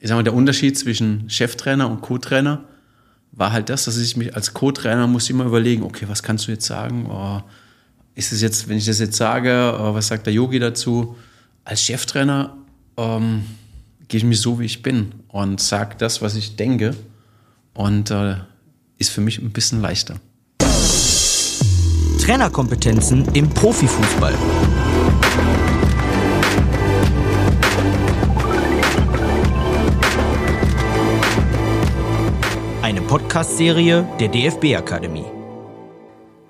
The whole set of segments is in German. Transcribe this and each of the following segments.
ich sag mal, der Unterschied zwischen Cheftrainer und Co-Trainer war halt das, dass ich mich als Co-Trainer muss immer überlegen, okay, was kannst du jetzt sagen? Oh, ist es jetzt, wenn ich das jetzt sage, oh, was sagt der Yogi dazu? Als Cheftrainer ähm, gehe ich mich so, wie ich bin und sage das, was ich denke. Und äh, ist für mich ein bisschen leichter. Trainerkompetenzen im Profifußball. Podcast-Serie der DFB Akademie.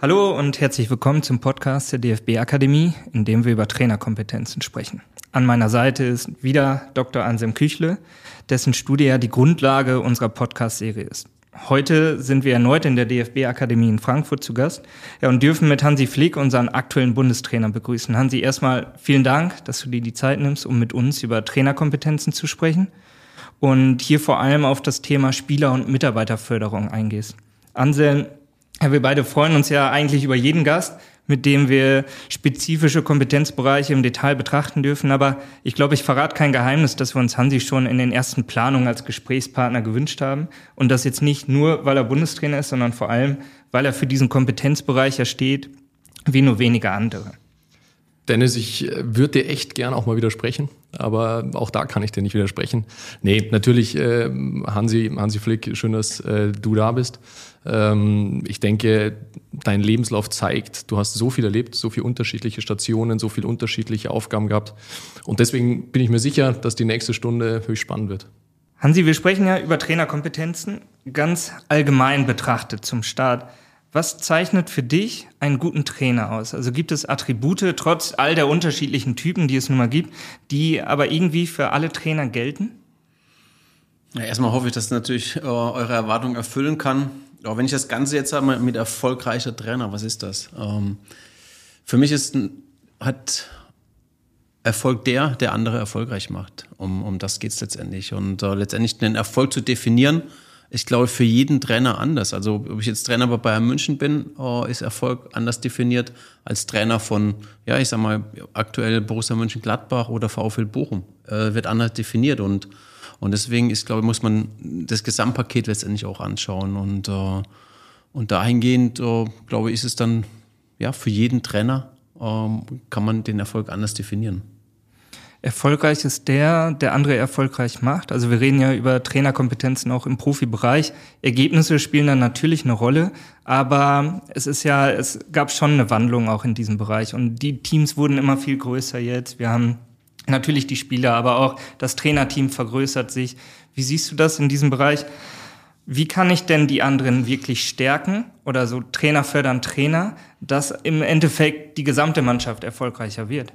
Hallo und herzlich willkommen zum Podcast der DFB Akademie, in dem wir über Trainerkompetenzen sprechen. An meiner Seite ist wieder Dr. Anselm Küchle, dessen Studie ja die Grundlage unserer Podcast-Serie ist. Heute sind wir erneut in der DFB-Akademie in Frankfurt zu Gast ja, und dürfen mit Hansi Flick, unseren aktuellen Bundestrainer, begrüßen. Hansi, erstmal vielen Dank, dass du dir die Zeit nimmst, um mit uns über Trainerkompetenzen zu sprechen und hier vor allem auf das Thema Spieler- und Mitarbeiterförderung eingehst. Anselm, wir beide freuen uns ja eigentlich über jeden Gast, mit dem wir spezifische Kompetenzbereiche im Detail betrachten dürfen. Aber ich glaube, ich verrate kein Geheimnis, dass wir uns Hansi schon in den ersten Planungen als Gesprächspartner gewünscht haben. Und das jetzt nicht nur, weil er Bundestrainer ist, sondern vor allem, weil er für diesen Kompetenzbereich ja steht, wie nur wenige andere. Dennis, ich äh, würde dir echt gern auch mal widersprechen, aber auch da kann ich dir nicht widersprechen. Nee, natürlich, äh, Hansi, Hansi Flick, schön, dass äh, du da bist. Ähm, ich denke, dein Lebenslauf zeigt, du hast so viel erlebt, so viele unterschiedliche Stationen, so viele unterschiedliche Aufgaben gehabt. Und deswegen bin ich mir sicher, dass die nächste Stunde höchst spannend wird. Hansi, wir sprechen ja über Trainerkompetenzen ganz allgemein betrachtet zum Start. Was zeichnet für dich einen guten Trainer aus? Also gibt es Attribute, trotz all der unterschiedlichen Typen, die es nun mal gibt, die aber irgendwie für alle Trainer gelten? Ja, erstmal hoffe ich, dass natürlich äh, eure Erwartungen erfüllen kann. Aber wenn ich das Ganze jetzt sage, mit erfolgreicher Trainer, was ist das? Ähm, für mich ist, hat Erfolg der, der andere erfolgreich macht. Um, um das geht es letztendlich. Und äh, letztendlich den Erfolg zu definieren, ich glaube, für jeden Trainer anders. Also ob ich jetzt Trainer bei Bayern München bin, äh, ist Erfolg anders definiert als Trainer von, ja, ich sag mal, aktuell Borussia Mönchengladbach oder VfL Bochum. Äh, wird anders definiert. Und und deswegen ist, glaube ich, muss man das Gesamtpaket letztendlich auch anschauen. Und, äh, und dahingehend, äh, glaube ich, ist es dann ja, für jeden Trainer, äh, kann man den Erfolg anders definieren. Erfolgreich ist der, der andere erfolgreich macht. Also wir reden ja über Trainerkompetenzen auch im Profibereich. Ergebnisse spielen dann natürlich eine Rolle, aber es ist ja, es gab schon eine Wandlung auch in diesem Bereich und die Teams wurden immer viel größer jetzt. Wir haben Natürlich die Spieler, aber auch das Trainerteam vergrößert sich. Wie siehst du das in diesem Bereich? Wie kann ich denn die anderen wirklich stärken oder so Trainer fördern Trainer, dass im Endeffekt die gesamte Mannschaft erfolgreicher wird?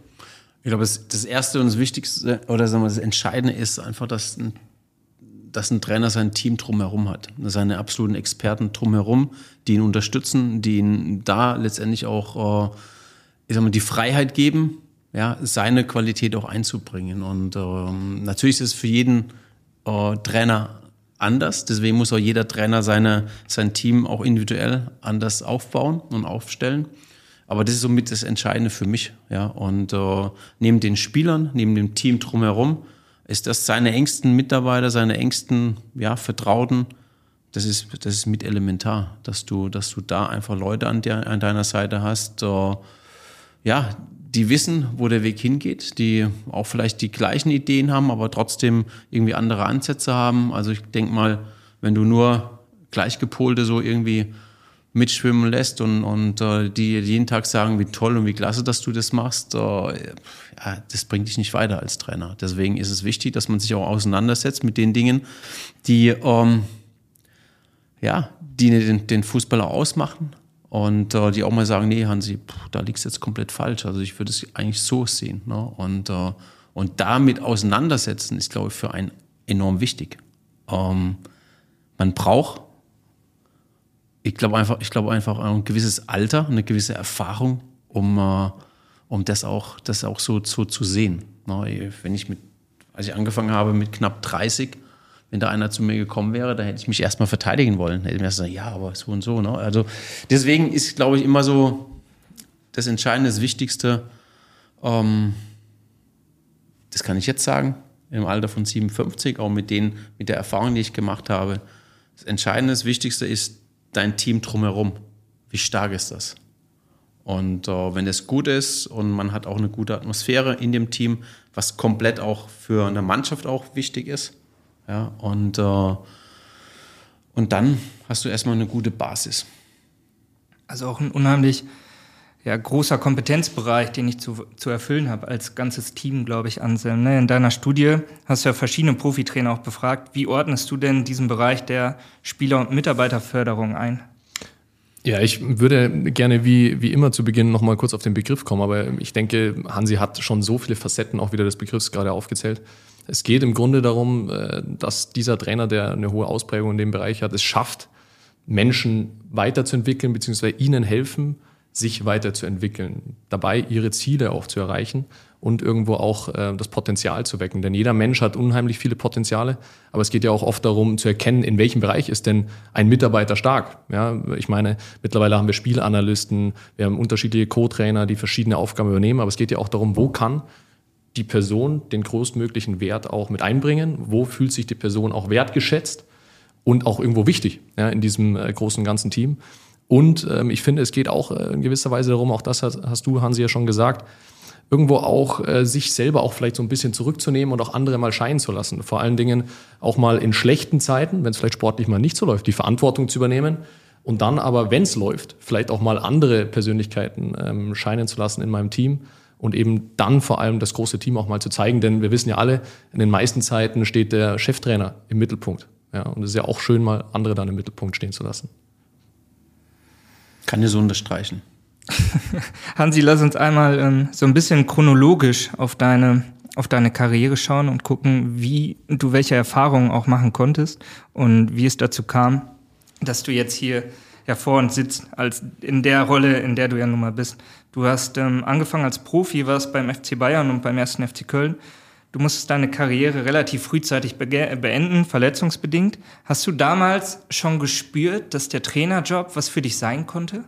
Ich glaube, das, Erste und das Wichtigste oder sagen wir, das Entscheidende ist einfach, dass ein, dass ein Trainer sein Team drumherum hat. Seine absoluten Experten drumherum, die ihn unterstützen, die ihn da letztendlich auch äh, ich sag mal, die Freiheit geben, ja, seine Qualität auch einzubringen. Und ähm, natürlich ist es für jeden äh, Trainer anders. Deswegen muss auch jeder Trainer seine, sein Team auch individuell anders aufbauen und aufstellen. Aber das ist somit das Entscheidende für mich. Ja. Und äh, neben den Spielern, neben dem Team drumherum, ist das seine engsten Mitarbeiter, seine engsten ja, Vertrauten. Das ist, das ist mit elementar, dass du, dass du da einfach Leute an, der, an deiner Seite hast, äh, ja, die wissen, wo der Weg hingeht, die auch vielleicht die gleichen Ideen haben, aber trotzdem irgendwie andere Ansätze haben. Also ich denke mal, wenn du nur Gleichgepolte so irgendwie mitschwimmen lässt und, und äh, die jeden Tag sagen, wie toll und wie klasse, dass du das machst, äh, ja, das bringt dich nicht weiter als Trainer. Deswegen ist es wichtig, dass man sich auch auseinandersetzt mit den Dingen, die, ähm, ja, die den, den Fußballer ausmachen, und äh, die auch mal sagen, nee, Hansi, pff, da liegst du jetzt komplett falsch. Also ich würde es eigentlich so sehen. Ne? Und, äh, und damit auseinandersetzen ist, glaube ich, für einen enorm wichtig. Ähm, man braucht, ich glaube einfach, ich glaube einfach ein gewisses Alter, eine gewisse Erfahrung, um, äh, um das auch, das auch so, so zu sehen. Wenn ich mit, als ich angefangen habe mit knapp 30, wenn da einer zu mir gekommen wäre, dann hätte ich mich erstmal verteidigen wollen. Hätte ich mir gesagt, ja, aber so und so. Ne? Also deswegen ist, glaube ich, immer so das Entscheidende, das Wichtigste, ähm, das kann ich jetzt sagen, im Alter von 57, auch mit, den, mit der Erfahrung, die ich gemacht habe. Das Entscheidende, das Wichtigste ist dein Team drumherum. Wie stark ist das? Und äh, wenn es gut ist und man hat auch eine gute Atmosphäre in dem Team, was komplett auch für eine Mannschaft auch wichtig ist, ja, und, äh, und dann hast du erstmal eine gute Basis. Also auch ein unheimlich ja, großer Kompetenzbereich, den ich zu, zu erfüllen habe als ganzes Team, glaube ich, Anselm. Ne? In deiner Studie hast du ja verschiedene Profitrainer auch befragt. Wie ordnest du denn diesen Bereich der Spieler- und Mitarbeiterförderung ein? Ja, ich würde gerne wie, wie immer zu Beginn nochmal kurz auf den Begriff kommen, aber ich denke, Hansi hat schon so viele Facetten auch wieder des Begriffs gerade aufgezählt. Es geht im Grunde darum, äh, dass dieser Trainer, der eine hohe Ausprägung in dem Bereich hat, es schafft, Menschen weiterzuentwickeln, beziehungsweise ihnen helfen, sich weiterzuentwickeln, dabei ihre Ziele auch zu erreichen und irgendwo auch äh, das Potenzial zu wecken. Denn jeder Mensch hat unheimlich viele Potenziale, aber es geht ja auch oft darum zu erkennen, in welchem Bereich ist denn ein Mitarbeiter stark. Ja, ich meine, mittlerweile haben wir Spielanalysten, wir haben unterschiedliche Co-Trainer, die verschiedene Aufgaben übernehmen, aber es geht ja auch darum, wo kann die Person den größtmöglichen Wert auch mit einbringen, wo fühlt sich die Person auch wertgeschätzt und auch irgendwo wichtig ja, in diesem äh, großen ganzen Team. Und ähm, ich finde, es geht auch äh, in gewisser Weise darum, auch das hast, hast du, Hansi, ja schon gesagt, irgendwo auch äh, sich selber auch vielleicht so ein bisschen zurückzunehmen und auch andere mal scheinen zu lassen. Vor allen Dingen auch mal in schlechten Zeiten, wenn es vielleicht sportlich mal nicht so läuft, die Verantwortung zu übernehmen und dann aber, wenn es läuft, vielleicht auch mal andere Persönlichkeiten ähm, scheinen zu lassen in meinem Team und eben dann vor allem das große Team auch mal zu zeigen, denn wir wissen ja alle, in den meisten Zeiten steht der Cheftrainer im Mittelpunkt. Ja, und es ist ja auch schön, mal andere dann im Mittelpunkt stehen zu lassen. Kann ich so unterstreichen. Hansi, lass uns einmal ähm, so ein bisschen chronologisch auf deine, auf deine Karriere schauen und gucken, wie du welche Erfahrungen auch machen konntest und wie es dazu kam, dass du jetzt hier ja, vor uns sitzt, als in der Rolle, in der du ja nun mal bist. Du hast ähm, angefangen als Profi, warst beim FC Bayern und beim ersten FC Köln. Du musstest deine Karriere relativ frühzeitig beenden, verletzungsbedingt. Hast du damals schon gespürt, dass der Trainerjob was für dich sein konnte?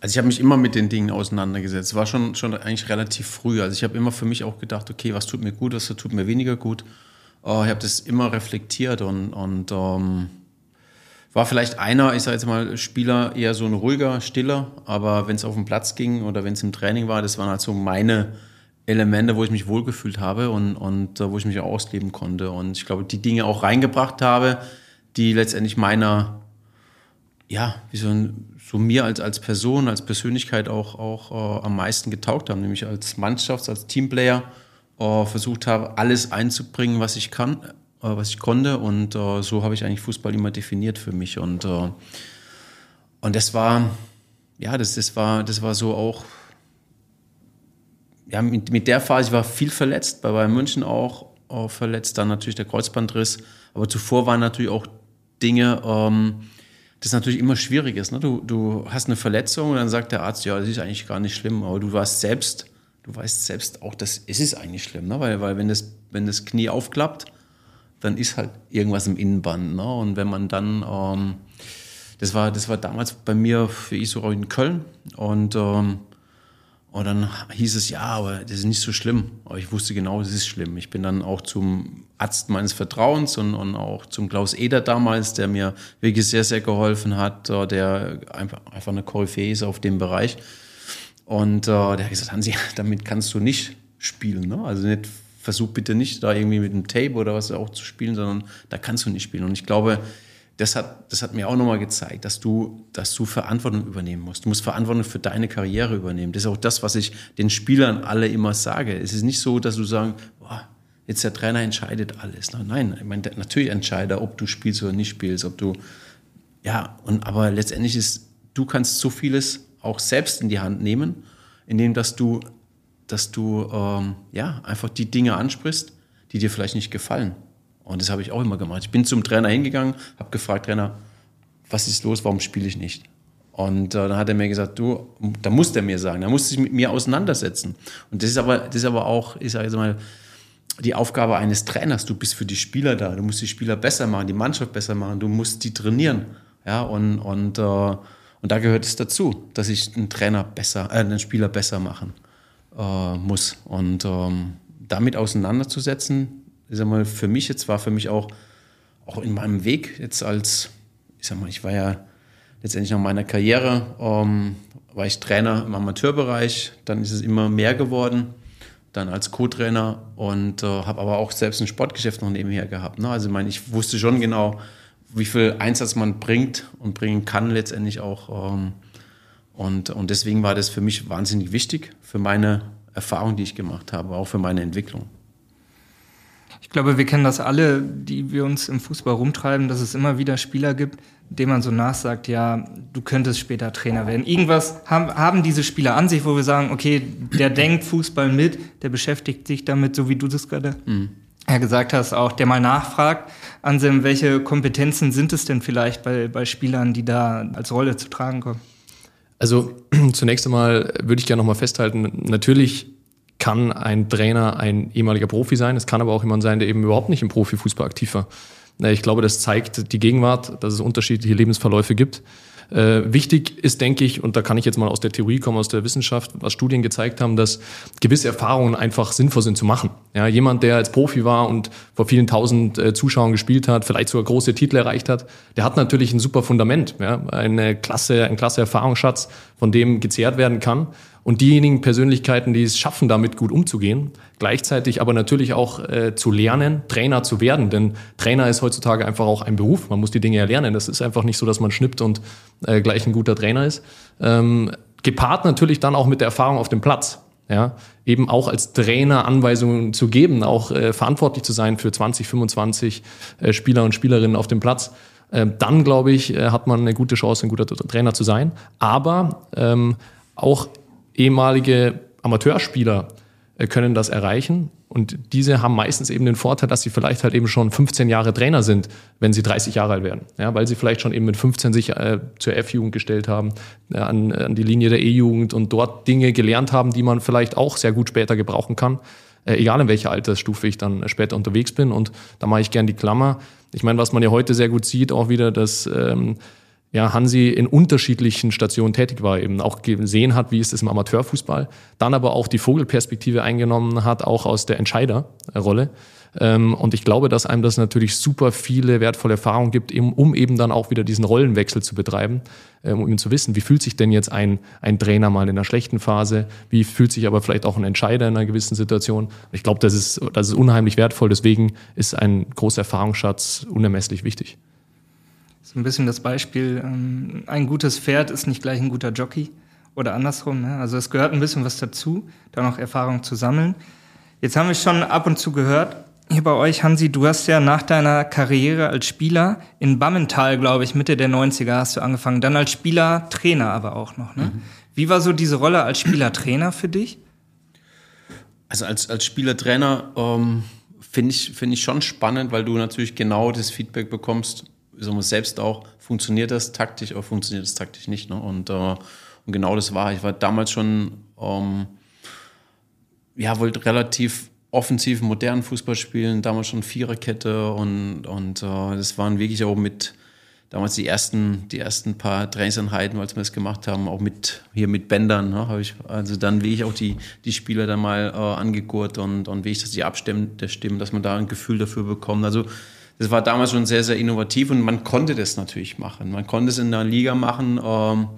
Also ich habe mich immer mit den Dingen auseinandergesetzt. War schon, schon eigentlich relativ früh. Also ich habe immer für mich auch gedacht, okay, was tut mir gut, was tut mir weniger gut. Oh, ich habe das immer reflektiert und, und ähm, war vielleicht einer, ich sage jetzt mal, Spieler eher so ein ruhiger, stiller, aber wenn es auf den Platz ging oder wenn es im Training war, das waren halt so meine Elemente, wo ich mich wohlgefühlt habe und, und wo ich mich auch ausleben konnte. Und ich glaube, die Dinge auch reingebracht habe, die letztendlich meiner, ja, wie so, ein, so mir als, als Person, als Persönlichkeit auch, auch äh, am meisten getaugt haben, nämlich als Mannschafts-, als Teamplayer äh, versucht habe, alles einzubringen, was ich kann, äh, was ich konnte. Und äh, so habe ich eigentlich Fußball immer definiert für mich. Und, äh, und das war, ja, das, das, war, das war so auch ja, mit, mit der Phase, ich war viel verletzt, bei Bayern München auch, auch verletzt, dann natürlich der Kreuzbandriss. Aber zuvor waren natürlich auch Dinge, ähm, das natürlich immer schwierig ist. Ne? Du, du hast eine Verletzung und dann sagt der Arzt, ja, das ist eigentlich gar nicht schlimm, aber du warst selbst, du weißt selbst auch, dass es ist eigentlich schlimm, ne? weil, weil wenn, das, wenn das Knie aufklappt, dann ist halt irgendwas im Innenband. Ne? Und wenn man dann, ähm, das, war, das war damals bei mir, ich so in Köln und ähm, und dann hieß es, ja, aber das ist nicht so schlimm. Aber ich wusste genau, es ist schlimm. Ich bin dann auch zum Arzt meines Vertrauens und, und auch zum Klaus Eder damals, der mir wirklich sehr, sehr geholfen hat, äh, der einfach, einfach eine Koryphäe ist auf dem Bereich. Und äh, der hat gesagt, Hansi, damit kannst du nicht spielen. Ne? Also nicht, versuch bitte nicht da irgendwie mit einem Tape oder was auch zu spielen, sondern da kannst du nicht spielen. Und ich glaube, das hat, das hat mir auch nochmal gezeigt, dass du, dass du Verantwortung übernehmen musst. Du musst Verantwortung für deine Karriere übernehmen. Das ist auch das, was ich den Spielern alle immer sage. Es ist nicht so, dass du sagst, jetzt der Trainer entscheidet alles. Nein, ich meine, natürlich entscheidet er, ob du spielst oder nicht spielst, ob du, ja, und, aber letztendlich ist, du kannst so vieles auch selbst in die Hand nehmen, indem, dass du, dass du, ähm, ja, einfach die Dinge ansprichst, die dir vielleicht nicht gefallen. Und das habe ich auch immer gemacht. Ich bin zum Trainer hingegangen, habe gefragt, Trainer, was ist los, warum spiele ich nicht? Und äh, dann hat er mir gesagt, du, da muss er mir sagen, da muss sich mit mir auseinandersetzen. Und das ist aber, das ist aber auch, ich sage jetzt mal, die Aufgabe eines Trainers. Du bist für die Spieler da. Du musst die Spieler besser machen, die Mannschaft besser machen. Du musst die trainieren. Ja, und, und, äh, und da gehört es dazu, dass ich einen Trainer besser, äh, einen Spieler besser machen äh, muss. Und ähm, damit auseinanderzusetzen, ich sag mal, für mich jetzt war für mich auch, auch in meinem Weg jetzt als, ich sag mal, ich war ja letztendlich nach meiner Karriere, ähm, war ich Trainer im Amateurbereich, dann ist es immer mehr geworden, dann als Co-Trainer und äh, habe aber auch selbst ein Sportgeschäft noch nebenher gehabt. Ne? Also ich meine, ich wusste schon genau, wie viel Einsatz man bringt und bringen kann letztendlich auch. Ähm, und, und deswegen war das für mich wahnsinnig wichtig, für meine Erfahrung, die ich gemacht habe, auch für meine Entwicklung. Ich glaube, wir kennen das alle, die wir uns im Fußball rumtreiben, dass es immer wieder Spieler gibt, denen man so nachsagt, ja, du könntest später Trainer werden. Irgendwas haben, haben diese Spieler an sich, wo wir sagen, okay, der denkt Fußball mit, der beschäftigt sich damit, so wie du das gerade mhm. ja, gesagt hast, auch der mal nachfragt, Anselm, welche Kompetenzen sind es denn vielleicht bei, bei Spielern, die da als Rolle zu tragen kommen? Also zunächst einmal würde ich gerne nochmal festhalten, natürlich kann ein Trainer ein ehemaliger Profi sein, es kann aber auch jemand sein, der eben überhaupt nicht im Profifußball aktiv war. Ich glaube, das zeigt die Gegenwart, dass es unterschiedliche Lebensverläufe gibt. Äh, wichtig ist, denke ich, und da kann ich jetzt mal aus der Theorie kommen, aus der Wissenschaft, was Studien gezeigt haben, dass gewisse Erfahrungen einfach sinnvoll sind zu machen. Ja, jemand, der als Profi war und vor vielen tausend äh, Zuschauern gespielt hat, vielleicht sogar große Titel erreicht hat, der hat natürlich ein super Fundament, ja, eine klasse, ein klasse Erfahrungsschatz, von dem gezehrt werden kann. Und diejenigen Persönlichkeiten, die es schaffen, damit gut umzugehen, gleichzeitig aber natürlich auch äh, zu lernen, Trainer zu werden. Denn Trainer ist heutzutage einfach auch ein Beruf. Man muss die Dinge erlernen. Das ist einfach nicht so, dass man schnippt und äh, gleich ein guter Trainer ist. Ähm, gepaart natürlich dann auch mit der Erfahrung auf dem Platz. Ja, eben auch als Trainer Anweisungen zu geben, auch äh, verantwortlich zu sein für 20, 25 äh, Spieler und Spielerinnen auf dem Platz. Ähm, dann, glaube ich, äh, hat man eine gute Chance, ein guter Trainer zu sein. Aber ähm, auch ehemalige Amateurspieler äh, können das erreichen. Und diese haben meistens eben den Vorteil, dass sie vielleicht halt eben schon 15 Jahre Trainer sind, wenn sie 30 Jahre alt werden. Ja, weil sie vielleicht schon eben mit 15 sich äh, zur F-Jugend gestellt haben, äh, an, an die Linie der E-Jugend und dort Dinge gelernt haben, die man vielleicht auch sehr gut später gebrauchen kann. Äh, egal in welcher Altersstufe ich dann später unterwegs bin. Und da mache ich gern die Klammer. Ich meine, was man ja heute sehr gut sieht, auch wieder, dass ähm, ja, Hansi in unterschiedlichen Stationen tätig war, eben auch gesehen hat, wie ist es im Amateurfußball, dann aber auch die Vogelperspektive eingenommen hat, auch aus der Entscheiderrolle. Ähm, und ich glaube, dass einem das natürlich super viele wertvolle Erfahrungen gibt, um eben dann auch wieder diesen Rollenwechsel zu betreiben, ähm, um zu wissen, wie fühlt sich denn jetzt ein, ein Trainer mal in einer schlechten Phase, wie fühlt sich aber vielleicht auch ein Entscheider in einer gewissen Situation. Ich glaube, das ist, das ist unheimlich wertvoll, deswegen ist ein großer Erfahrungsschatz unermesslich wichtig. So ein bisschen das Beispiel, ähm, ein gutes Pferd ist nicht gleich ein guter Jockey oder andersrum. Ne? Also es gehört ein bisschen was dazu, da noch Erfahrung zu sammeln. Jetzt haben wir schon ab und zu gehört, hier bei euch, Hansi, du hast ja nach deiner Karriere als Spieler in Bammental, glaube ich, Mitte der 90er hast du angefangen, dann als Spieler, Trainer aber auch noch. Ne? Mhm. Wie war so diese Rolle als Spieler-Trainer für dich? Also als, als Spieler-Trainer ähm, finde ich, find ich schon spannend, weil du natürlich genau das Feedback bekommst, sagen wir, selbst auch, funktioniert das taktisch oder funktioniert das taktisch nicht. Ne? Und, äh, und genau das war. Ich war damals schon, ähm, ja, wollte relativ offensiv, modernen Fußball spielen, damals schon Viererkette und, und äh, das waren wirklich auch mit damals die ersten, die ersten paar Trainingseinheiten, als wir das gemacht haben, auch mit hier mit Bändern, ne, habe ich also dann wie ich auch die, die Spieler dann mal äh, angegurt und, und wie ich das die Abstimmen, der Stimmen, dass man da ein Gefühl dafür bekommt. Also das war damals schon sehr, sehr innovativ und man konnte das natürlich machen. Man konnte es in einer Liga machen, ähm,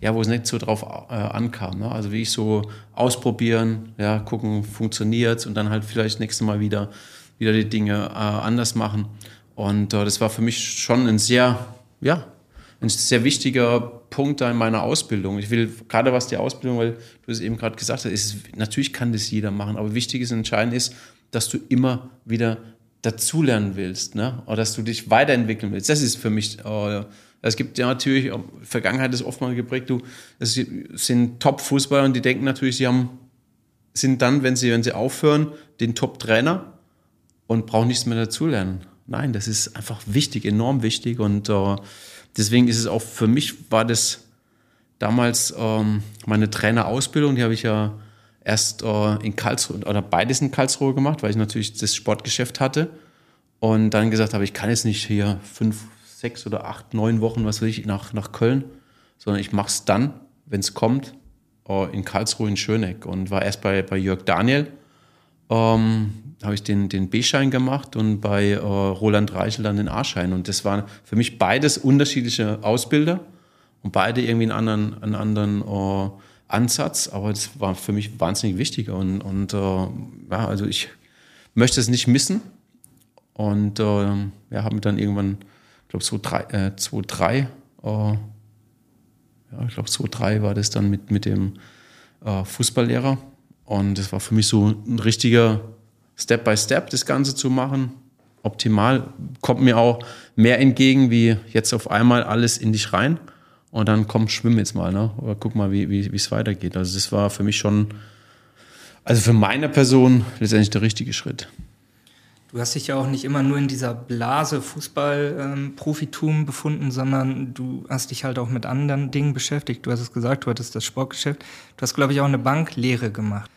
ja, wo es nicht so drauf äh, ankam. Ne? Also wie ich so ausprobieren, ja, gucken, funktioniert und dann halt vielleicht nächstes Mal wieder, wieder die Dinge äh, anders machen. Und äh, das war für mich schon ein sehr, ja, ein sehr wichtiger Punkt da in meiner Ausbildung. Ich will gerade was die Ausbildung, weil du es eben gerade gesagt hast, ist, natürlich kann das jeder machen, aber wichtig ist, entscheidend ist, dass du immer wieder dazulernen willst, ne? Oder dass du dich weiterentwickeln willst. Das ist für mich. Äh, es gibt ja natürlich, Vergangenheit ist oft mal geprägt, du, es sind Top-Fußballer und die denken natürlich, sie haben, sind dann, wenn sie, wenn sie aufhören, den Top-Trainer und brauchen nichts mehr dazulernen. Nein, das ist einfach wichtig, enorm wichtig und äh, deswegen ist es auch für mich war das damals ähm, meine Trainerausbildung, die habe ich ja erst äh, in Karlsruhe oder beides in Karlsruhe gemacht, weil ich natürlich das Sportgeschäft hatte. Und dann gesagt habe, ich kann jetzt nicht hier fünf, sechs oder acht, neun Wochen, was will ich, nach, nach Köln, sondern ich mache es dann, wenn es kommt, äh, in Karlsruhe in Schöneck. Und war erst bei, bei Jörg Daniel. Ähm, habe ich den, den B-Schein gemacht und bei äh, Roland Reichel dann den A-Schein. Und das waren für mich beides unterschiedliche Ausbilder und beide irgendwie einen anderen, einen anderen äh, Ansatz, aber das war für mich wahnsinnig wichtig. Und, und äh, ja, also ich möchte es nicht missen. Und äh, ja, habe mir dann irgendwann, ich glaube, 2003, äh, äh, ja, ich glaube, 2003 war das dann mit, mit dem äh, Fußballlehrer. Und das war für mich so ein richtiger Step by Step, das Ganze zu machen. Optimal kommt mir auch mehr entgegen, wie jetzt auf einmal alles in dich rein. Und dann komm, schwimm jetzt mal, ne? Oder guck mal, wie wie es weitergeht. Also das war für mich schon, also für meine Person letztendlich der richtige Schritt. Du hast dich ja auch nicht immer nur in dieser Blase Fußball-Profitum ähm, befunden, sondern du hast dich halt auch mit anderen Dingen beschäftigt. Du hast es gesagt, du hattest das Sportgeschäft. Du hast, glaube ich, auch eine Banklehre gemacht.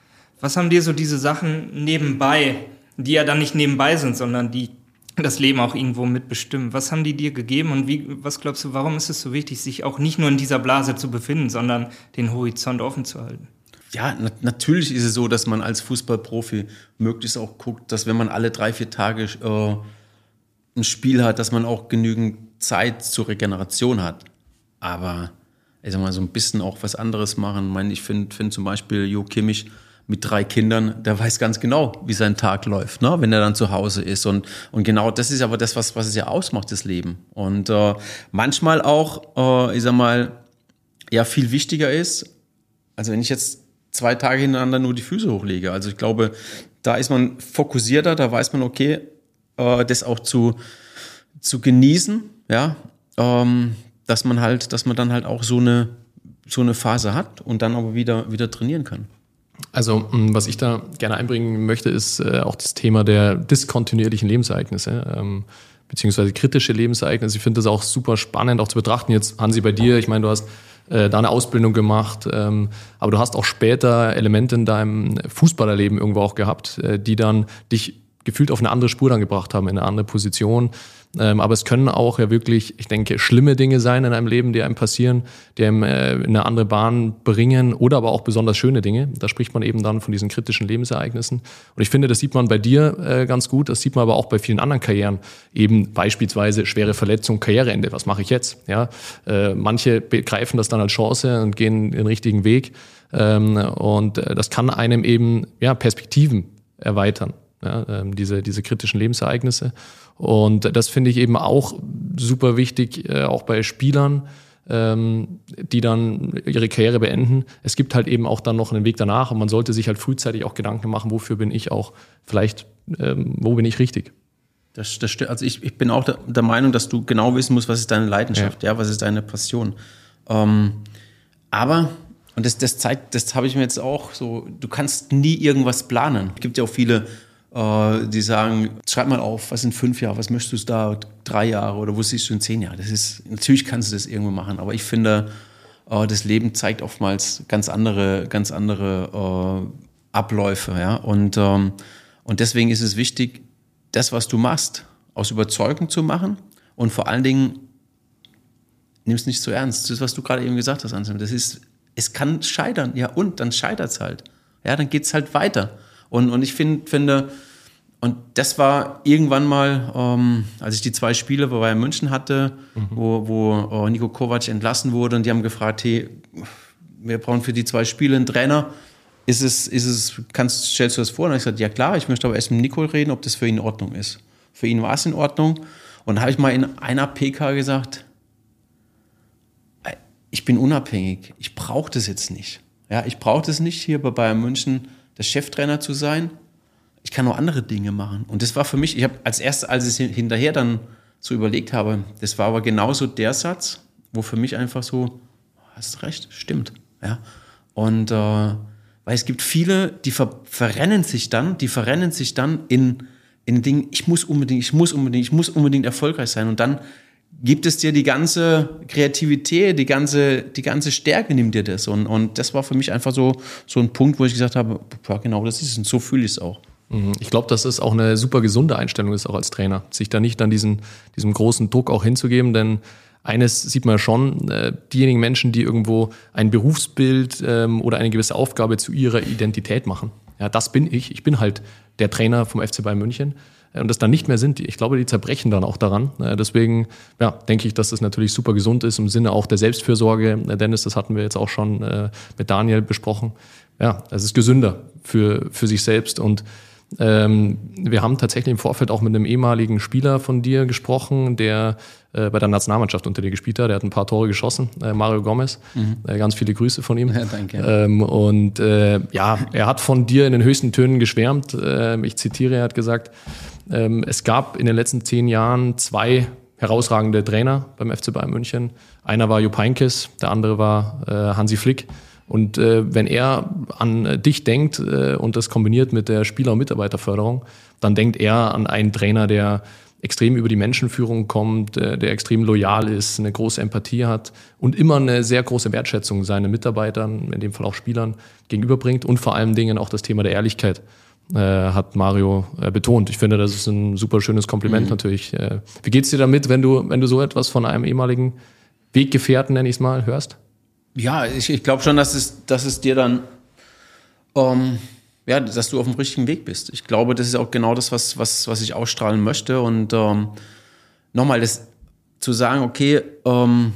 Was haben dir so diese Sachen nebenbei, die ja dann nicht nebenbei sind, sondern die das Leben auch irgendwo mitbestimmen. Was haben die dir gegeben und wie, was glaubst du, warum ist es so wichtig, sich auch nicht nur in dieser Blase zu befinden, sondern den Horizont offen zu halten? Ja, na natürlich ist es so, dass man als Fußballprofi möglichst auch guckt, dass wenn man alle drei, vier Tage äh, ein Spiel hat, dass man auch genügend Zeit zur Regeneration hat. Aber ich sag mal, so ein bisschen auch was anderes machen. Ich meine, ich finde find zum Beispiel Jo Kimmich, mit drei Kindern, der weiß ganz genau, wie sein Tag läuft, ne? wenn er dann zu Hause ist. Und, und genau das ist aber das, was, was es ja ausmacht, das Leben. Und äh, manchmal auch, äh, ich sag mal, ja, viel wichtiger ist, also wenn ich jetzt zwei Tage hintereinander nur die Füße hochlege. Also ich glaube, da ist man fokussierter, da weiß man, okay, äh, das auch zu, zu genießen, ja, ähm, dass man halt, dass man dann halt auch so eine, so eine Phase hat und dann aber wieder, wieder trainieren kann. Also, was ich da gerne einbringen möchte, ist äh, auch das Thema der diskontinuierlichen Lebensereignisse, ähm, beziehungsweise kritische Lebensereignisse. Ich finde das auch super spannend, auch zu betrachten. Jetzt, Hansi, bei dir, ich meine, du hast äh, da eine Ausbildung gemacht, ähm, aber du hast auch später Elemente in deinem Fußballerleben irgendwo auch gehabt, äh, die dann dich gefühlt auf eine andere Spur dann gebracht haben, in eine andere Position. Ähm, aber es können auch ja wirklich, ich denke, schlimme Dinge sein in einem Leben, die einem passieren, die einem äh, in eine andere Bahn bringen oder aber auch besonders schöne Dinge. Da spricht man eben dann von diesen kritischen Lebensereignissen. Und ich finde, das sieht man bei dir äh, ganz gut, das sieht man aber auch bei vielen anderen Karrieren. Eben beispielsweise schwere Verletzung, Karriereende. Was mache ich jetzt? Ja, äh, manche begreifen das dann als Chance und gehen den richtigen Weg. Ähm, und äh, das kann einem eben ja, Perspektiven erweitern ja, ähm, diese, diese kritischen Lebensereignisse. Und das finde ich eben auch super wichtig, äh, auch bei Spielern, ähm, die dann ihre Karriere beenden. Es gibt halt eben auch dann noch einen Weg danach und man sollte sich halt frühzeitig auch Gedanken machen, wofür bin ich auch vielleicht, ähm, wo bin ich richtig. Das, das, also ich, ich bin auch der, der, Meinung, dass du genau wissen musst, was ist deine Leidenschaft, ja, ja was ist deine Passion. Ähm, aber und das, das zeigt, das habe ich mir jetzt auch so, du kannst nie irgendwas planen. Es gibt ja auch viele die sagen, schreib mal auf, was sind fünf Jahre, was möchtest du da, drei Jahre oder wo siehst du in zehn Jahren? Das ist, natürlich kannst du das irgendwo machen, aber ich finde, äh, das Leben zeigt oftmals ganz andere, ganz andere äh, Abläufe, ja. Und, ähm, und deswegen ist es wichtig, das, was du machst, aus Überzeugung zu machen und vor allen Dingen nimm es nicht zu ernst. Das was du gerade eben gesagt hast, Anselm. Das ist, es kann scheitern, ja, und dann scheitert es halt. Ja, dann geht es halt weiter. Und, und ich find, finde, und das war irgendwann mal, ähm, als ich die zwei Spiele bei Bayern München hatte, mhm. wo, wo äh, Nico Kovac entlassen wurde und die haben gefragt, hey, wir brauchen für die zwei Spiele einen Trainer. Ist es, ist es, kannst, stellst du das vor? Und ich gesagt, ja klar, ich möchte aber erst mit Nico reden, ob das für ihn in Ordnung ist. Für ihn war es in Ordnung. Und da habe ich mal in einer PK gesagt, ich bin unabhängig, ich brauche das jetzt nicht. Ja, ich brauche das nicht hier bei Bayern München der Cheftrainer zu sein. Ich kann auch andere Dinge machen. Und das war für mich, ich habe als erstes, als ich es hinterher dann so überlegt habe, das war aber genauso der Satz, wo für mich einfach so, hast recht, stimmt. Ja. Und äh, weil es gibt viele, die ver verrennen sich dann, die verrennen sich dann in, in Dingen, ich muss unbedingt, ich muss unbedingt, ich muss unbedingt erfolgreich sein. Und dann gibt es dir die ganze Kreativität, die ganze, die ganze Stärke nimmt dir das. Und, und das war für mich einfach so, so ein Punkt, wo ich gesagt habe, ja, genau das ist es und so fühle ich es auch. Mhm. Ich glaube, dass es auch eine super gesunde Einstellung ist, auch als Trainer, sich da nicht dann diesen, diesem großen Druck auch hinzugeben, denn eines sieht man schon, äh, diejenigen Menschen, die irgendwo ein Berufsbild ähm, oder eine gewisse Aufgabe zu ihrer Identität machen, Ja, das bin ich. Ich bin halt der Trainer vom FC Bayern München und das dann nicht mehr sind, ich glaube, die zerbrechen dann auch daran. Deswegen ja, denke ich, dass das natürlich super gesund ist im Sinne auch der Selbstfürsorge. Dennis, das hatten wir jetzt auch schon äh, mit Daniel besprochen. Ja, es ist gesünder für, für sich selbst und ähm, wir haben tatsächlich im Vorfeld auch mit einem ehemaligen Spieler von dir gesprochen, der äh, bei der Nationalmannschaft unter dir gespielt hat. Der hat ein paar Tore geschossen, äh, Mario Gomez. Mhm. Äh, ganz viele Grüße von ihm. Ja, danke. Ähm, und äh, ja, er hat von dir in den höchsten Tönen geschwärmt. Ähm, ich zitiere, er hat gesagt, es gab in den letzten zehn Jahren zwei herausragende Trainer beim FC Bayern München. Einer war Jupp Heynckes, der andere war äh, Hansi Flick. Und äh, wenn er an dich denkt äh, und das kombiniert mit der Spieler- und Mitarbeiterförderung, dann denkt er an einen Trainer, der extrem über die Menschenführung kommt, der extrem loyal ist, eine große Empathie hat und immer eine sehr große Wertschätzung seinen Mitarbeitern, in dem Fall auch Spielern, gegenüberbringt und vor allen Dingen auch das Thema der Ehrlichkeit äh, hat Mario äh, betont. Ich finde, das ist ein super schönes Kompliment mhm. natürlich. Äh, wie geht's dir damit, wenn du, wenn du so etwas von einem ehemaligen Weggefährten, nenne ich es mal, hörst? Ja, ich, ich glaube schon, dass es, dass es dir dann, ähm, ja, dass du auf dem richtigen Weg bist. Ich glaube, das ist auch genau das, was, was, was ich ausstrahlen möchte. Und ähm, nochmal, das zu sagen, okay, ähm,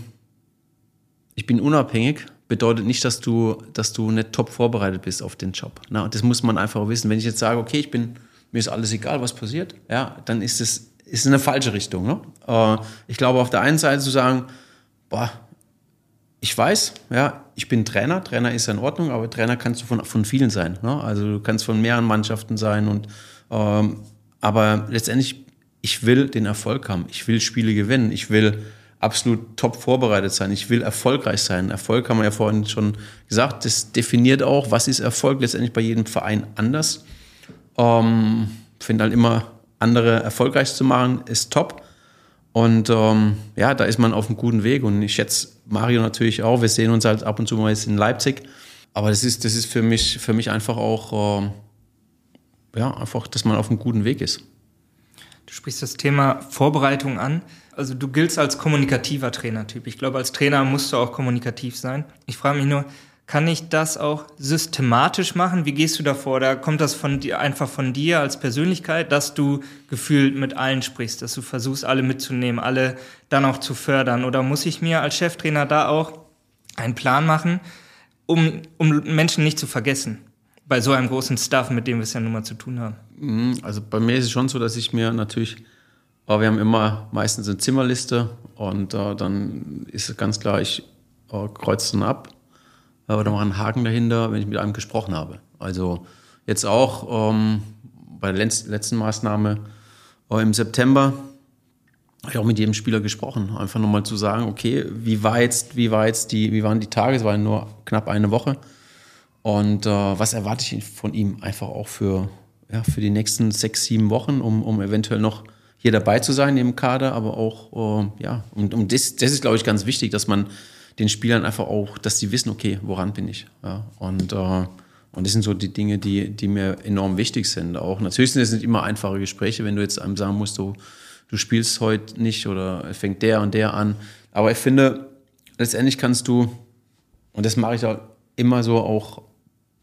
ich bin unabhängig, bedeutet nicht, dass du, dass du nicht top vorbereitet bist auf den Job. Na, das muss man einfach wissen. Wenn ich jetzt sage, okay, ich bin, mir ist alles egal, was passiert, ja, dann ist es ist eine falsche Richtung. Ne? Äh, ich glaube, auf der einen Seite zu sagen, boah, ich weiß, ja, ich bin Trainer, Trainer ist ja in Ordnung, aber Trainer kannst du von, von vielen sein. Ne? Also du kannst von mehreren Mannschaften sein und ähm, aber letztendlich, ich will den Erfolg haben, ich will Spiele gewinnen, ich will absolut top vorbereitet sein. Ich will erfolgreich sein. Erfolg haben wir ja vorhin schon gesagt. Das definiert auch, was ist Erfolg letztendlich bei jedem Verein anders. Ähm, finde halt immer andere erfolgreich zu machen, ist top. Und ähm, ja, da ist man auf einem guten Weg. Und ich schätze Mario natürlich auch. Wir sehen uns halt ab und zu mal jetzt in Leipzig. Aber das ist, das ist für mich, für mich einfach auch, äh, ja, einfach, dass man auf einem guten Weg ist. Du sprichst das Thema Vorbereitung an. Also du giltst als kommunikativer Trainertyp. Ich glaube, als Trainer musst du auch kommunikativ sein. Ich frage mich nur, kann ich das auch systematisch machen? Wie gehst du davor? Da kommt das von dir, einfach von dir als Persönlichkeit, dass du gefühlt mit allen sprichst, dass du versuchst, alle mitzunehmen, alle dann auch zu fördern? Oder muss ich mir als Cheftrainer da auch einen Plan machen, um, um Menschen nicht zu vergessen? Bei so einem großen Staff, mit dem wir es ja nun mal zu tun haben. Mhm, also bei mir ist es schon so, dass ich mir natürlich, aber wir haben immer meistens eine Zimmerliste und äh, dann ist es ganz klar, ich äh, kreuze dann ab äh, oder mache einen Haken dahinter, wenn ich mit einem gesprochen habe. Also jetzt auch ähm, bei der letzten Maßnahme äh, im September habe ich auch mit jedem Spieler gesprochen, einfach nochmal zu sagen, okay, wie war jetzt, wie war jetzt die, wie waren die Tage? Es war nur knapp eine Woche. Und äh, was erwarte ich von ihm einfach auch für ja, für die nächsten sechs, sieben Wochen, um, um eventuell noch hier dabei zu sein im Kader, aber auch, äh, ja, und um das, das ist, glaube ich, ganz wichtig, dass man den Spielern einfach auch, dass sie wissen, okay, woran bin ich. Ja, und, äh, und das sind so die Dinge, die, die mir enorm wichtig sind. Auch natürlich sind es nicht immer einfache Gespräche, wenn du jetzt einem sagen musst, du, du spielst heute nicht oder fängt der und der an. Aber ich finde, letztendlich kannst du, und das mache ich auch immer so auch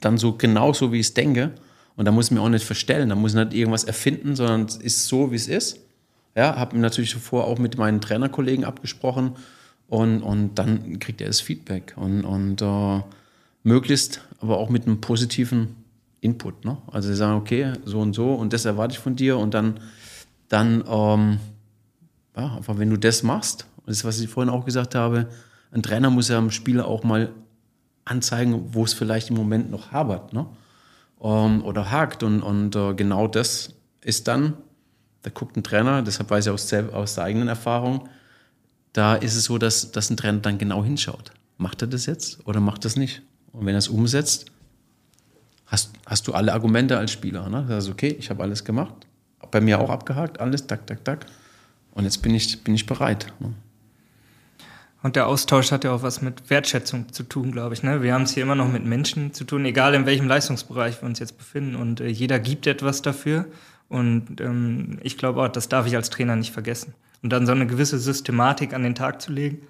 dann so genauso, wie ich es denke, und da muss ich mir auch nicht verstellen, da muss ich nicht irgendwas erfinden, sondern es ist so, wie es ist. Ja, habe natürlich zuvor auch mit meinen Trainerkollegen abgesprochen und, und dann kriegt er das Feedback und, und äh, möglichst aber auch mit einem positiven Input. Ne? Also sie sagen, okay, so und so und das erwarte ich von dir und dann, dann ähm, ja, einfach wenn du das machst, das ist, was ich vorhin auch gesagt habe, ein Trainer muss ja dem Spieler auch mal anzeigen, wo es vielleicht im Moment noch habert. Ne? ähm, oder hakt. Und, und äh, genau das ist dann, da guckt ein Trainer, deshalb weiß ich aus, aus der eigenen Erfahrung, da ist es so, dass, dass ein Trainer dann genau hinschaut. Macht er das jetzt oder macht er das nicht? Und wenn er es umsetzt, hast, hast du alle Argumente als Spieler. Ne? Das ist okay, ich habe alles gemacht. Bei mir auch abgehakt, alles, tak, tak, tak. Und jetzt bin ich, bin ich bereit. Ne? Und der Austausch hat ja auch was mit Wertschätzung zu tun, glaube ich. Ne? Wir haben es hier immer noch mit Menschen zu tun, egal in welchem Leistungsbereich wir uns jetzt befinden. Und äh, jeder gibt etwas dafür. Und ähm, ich glaube auch, das darf ich als Trainer nicht vergessen. Und dann so eine gewisse Systematik an den Tag zu legen,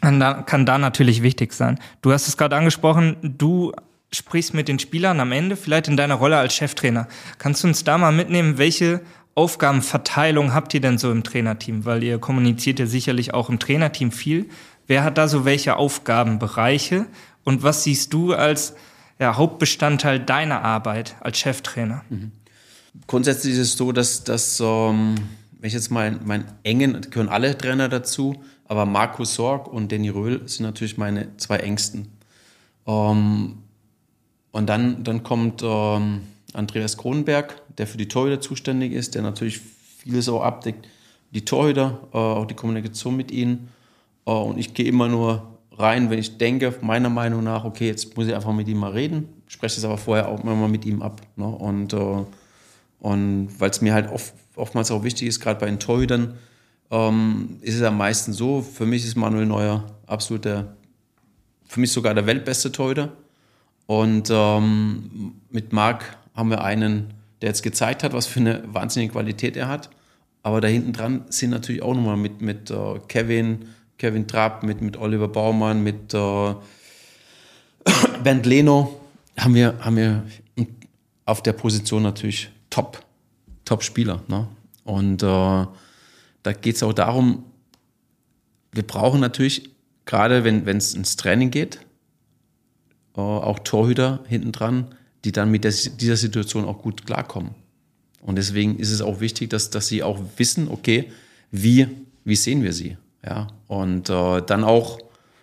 kann da, kann da natürlich wichtig sein. Du hast es gerade angesprochen, du sprichst mit den Spielern am Ende, vielleicht in deiner Rolle als Cheftrainer. Kannst du uns da mal mitnehmen, welche Aufgabenverteilung habt ihr denn so im Trainerteam? Weil ihr kommuniziert ja sicherlich auch im Trainerteam viel. Wer hat da so welche Aufgabenbereiche? Und was siehst du als ja, Hauptbestandteil deiner Arbeit als Cheftrainer? Mhm. Grundsätzlich ist es so, dass, dass ähm, wenn ich jetzt mal meinen engen, gehören alle Trainer dazu, aber Markus Sorg und Danny Röhl sind natürlich meine zwei engsten. Ähm, und dann, dann kommt ähm, Andreas Kronenberg, der für die Torhüter zuständig ist, der natürlich vieles auch abdeckt. Die Torhüter, äh, auch die Kommunikation mit ihnen. Äh, und ich gehe immer nur rein, wenn ich denke, meiner Meinung nach, okay, jetzt muss ich einfach mit ihm mal reden, spreche es aber vorher auch immer mal mit ihm ab. Ne? Und, äh, und weil es mir halt oft, oftmals auch wichtig ist, gerade bei den Torhütern, ähm, ist es am meisten so, für mich ist Manuel Neuer absolut der, für mich sogar der weltbeste Torhüter. Und ähm, mit Marc haben wir einen, der jetzt gezeigt hat, was für eine wahnsinnige Qualität er hat. Aber da hinten dran sind natürlich auch nochmal mit, mit uh, Kevin, Kevin Trapp, mit, mit Oliver Baumann, mit uh, Bernd Leno, haben wir, haben wir auf der Position natürlich Top, Top-Spieler. Ne? Und uh, da geht es auch darum, wir brauchen natürlich, gerade wenn es ins Training geht, auch Torhüter hinten dran, die dann mit der, dieser Situation auch gut klarkommen. Und deswegen ist es auch wichtig, dass, dass sie auch wissen, okay, wie, wie sehen wir sie? Ja, und äh, dann auch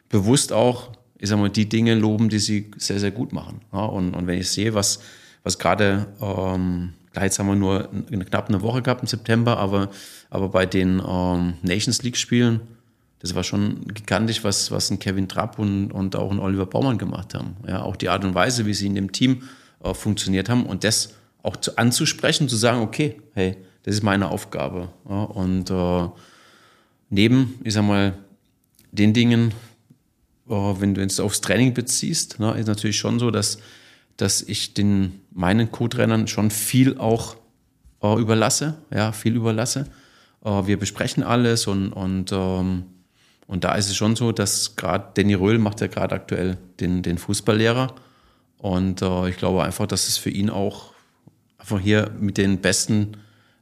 bewusst auch, ich sag mal, die Dinge loben, die sie sehr, sehr gut machen. Ja, und, und wenn ich sehe, was, was gerade, ähm, klar, jetzt haben wir nur knapp eine Woche gehabt im September, aber, aber bei den ähm, Nations League Spielen, das war schon gigantisch, was, was ein Kevin Trapp und, und auch ein Oliver Baumann gemacht haben. Ja, auch die Art und Weise, wie sie in dem Team äh, funktioniert haben und das auch zu, anzusprechen, zu sagen, okay, hey, das ist meine Aufgabe. Ja, und äh, neben, ich sag mal, den Dingen, äh, wenn du es aufs Training beziehst, ne, ist natürlich schon so, dass, dass ich den meinen Co-Trainern schon viel auch äh, überlasse, ja, viel überlasse. Äh, wir besprechen alles und, und, ähm, und da ist es schon so, dass gerade Danny Röhl macht ja gerade aktuell den, den Fußballlehrer und äh, ich glaube einfach, dass es für ihn auch einfach hier mit den besten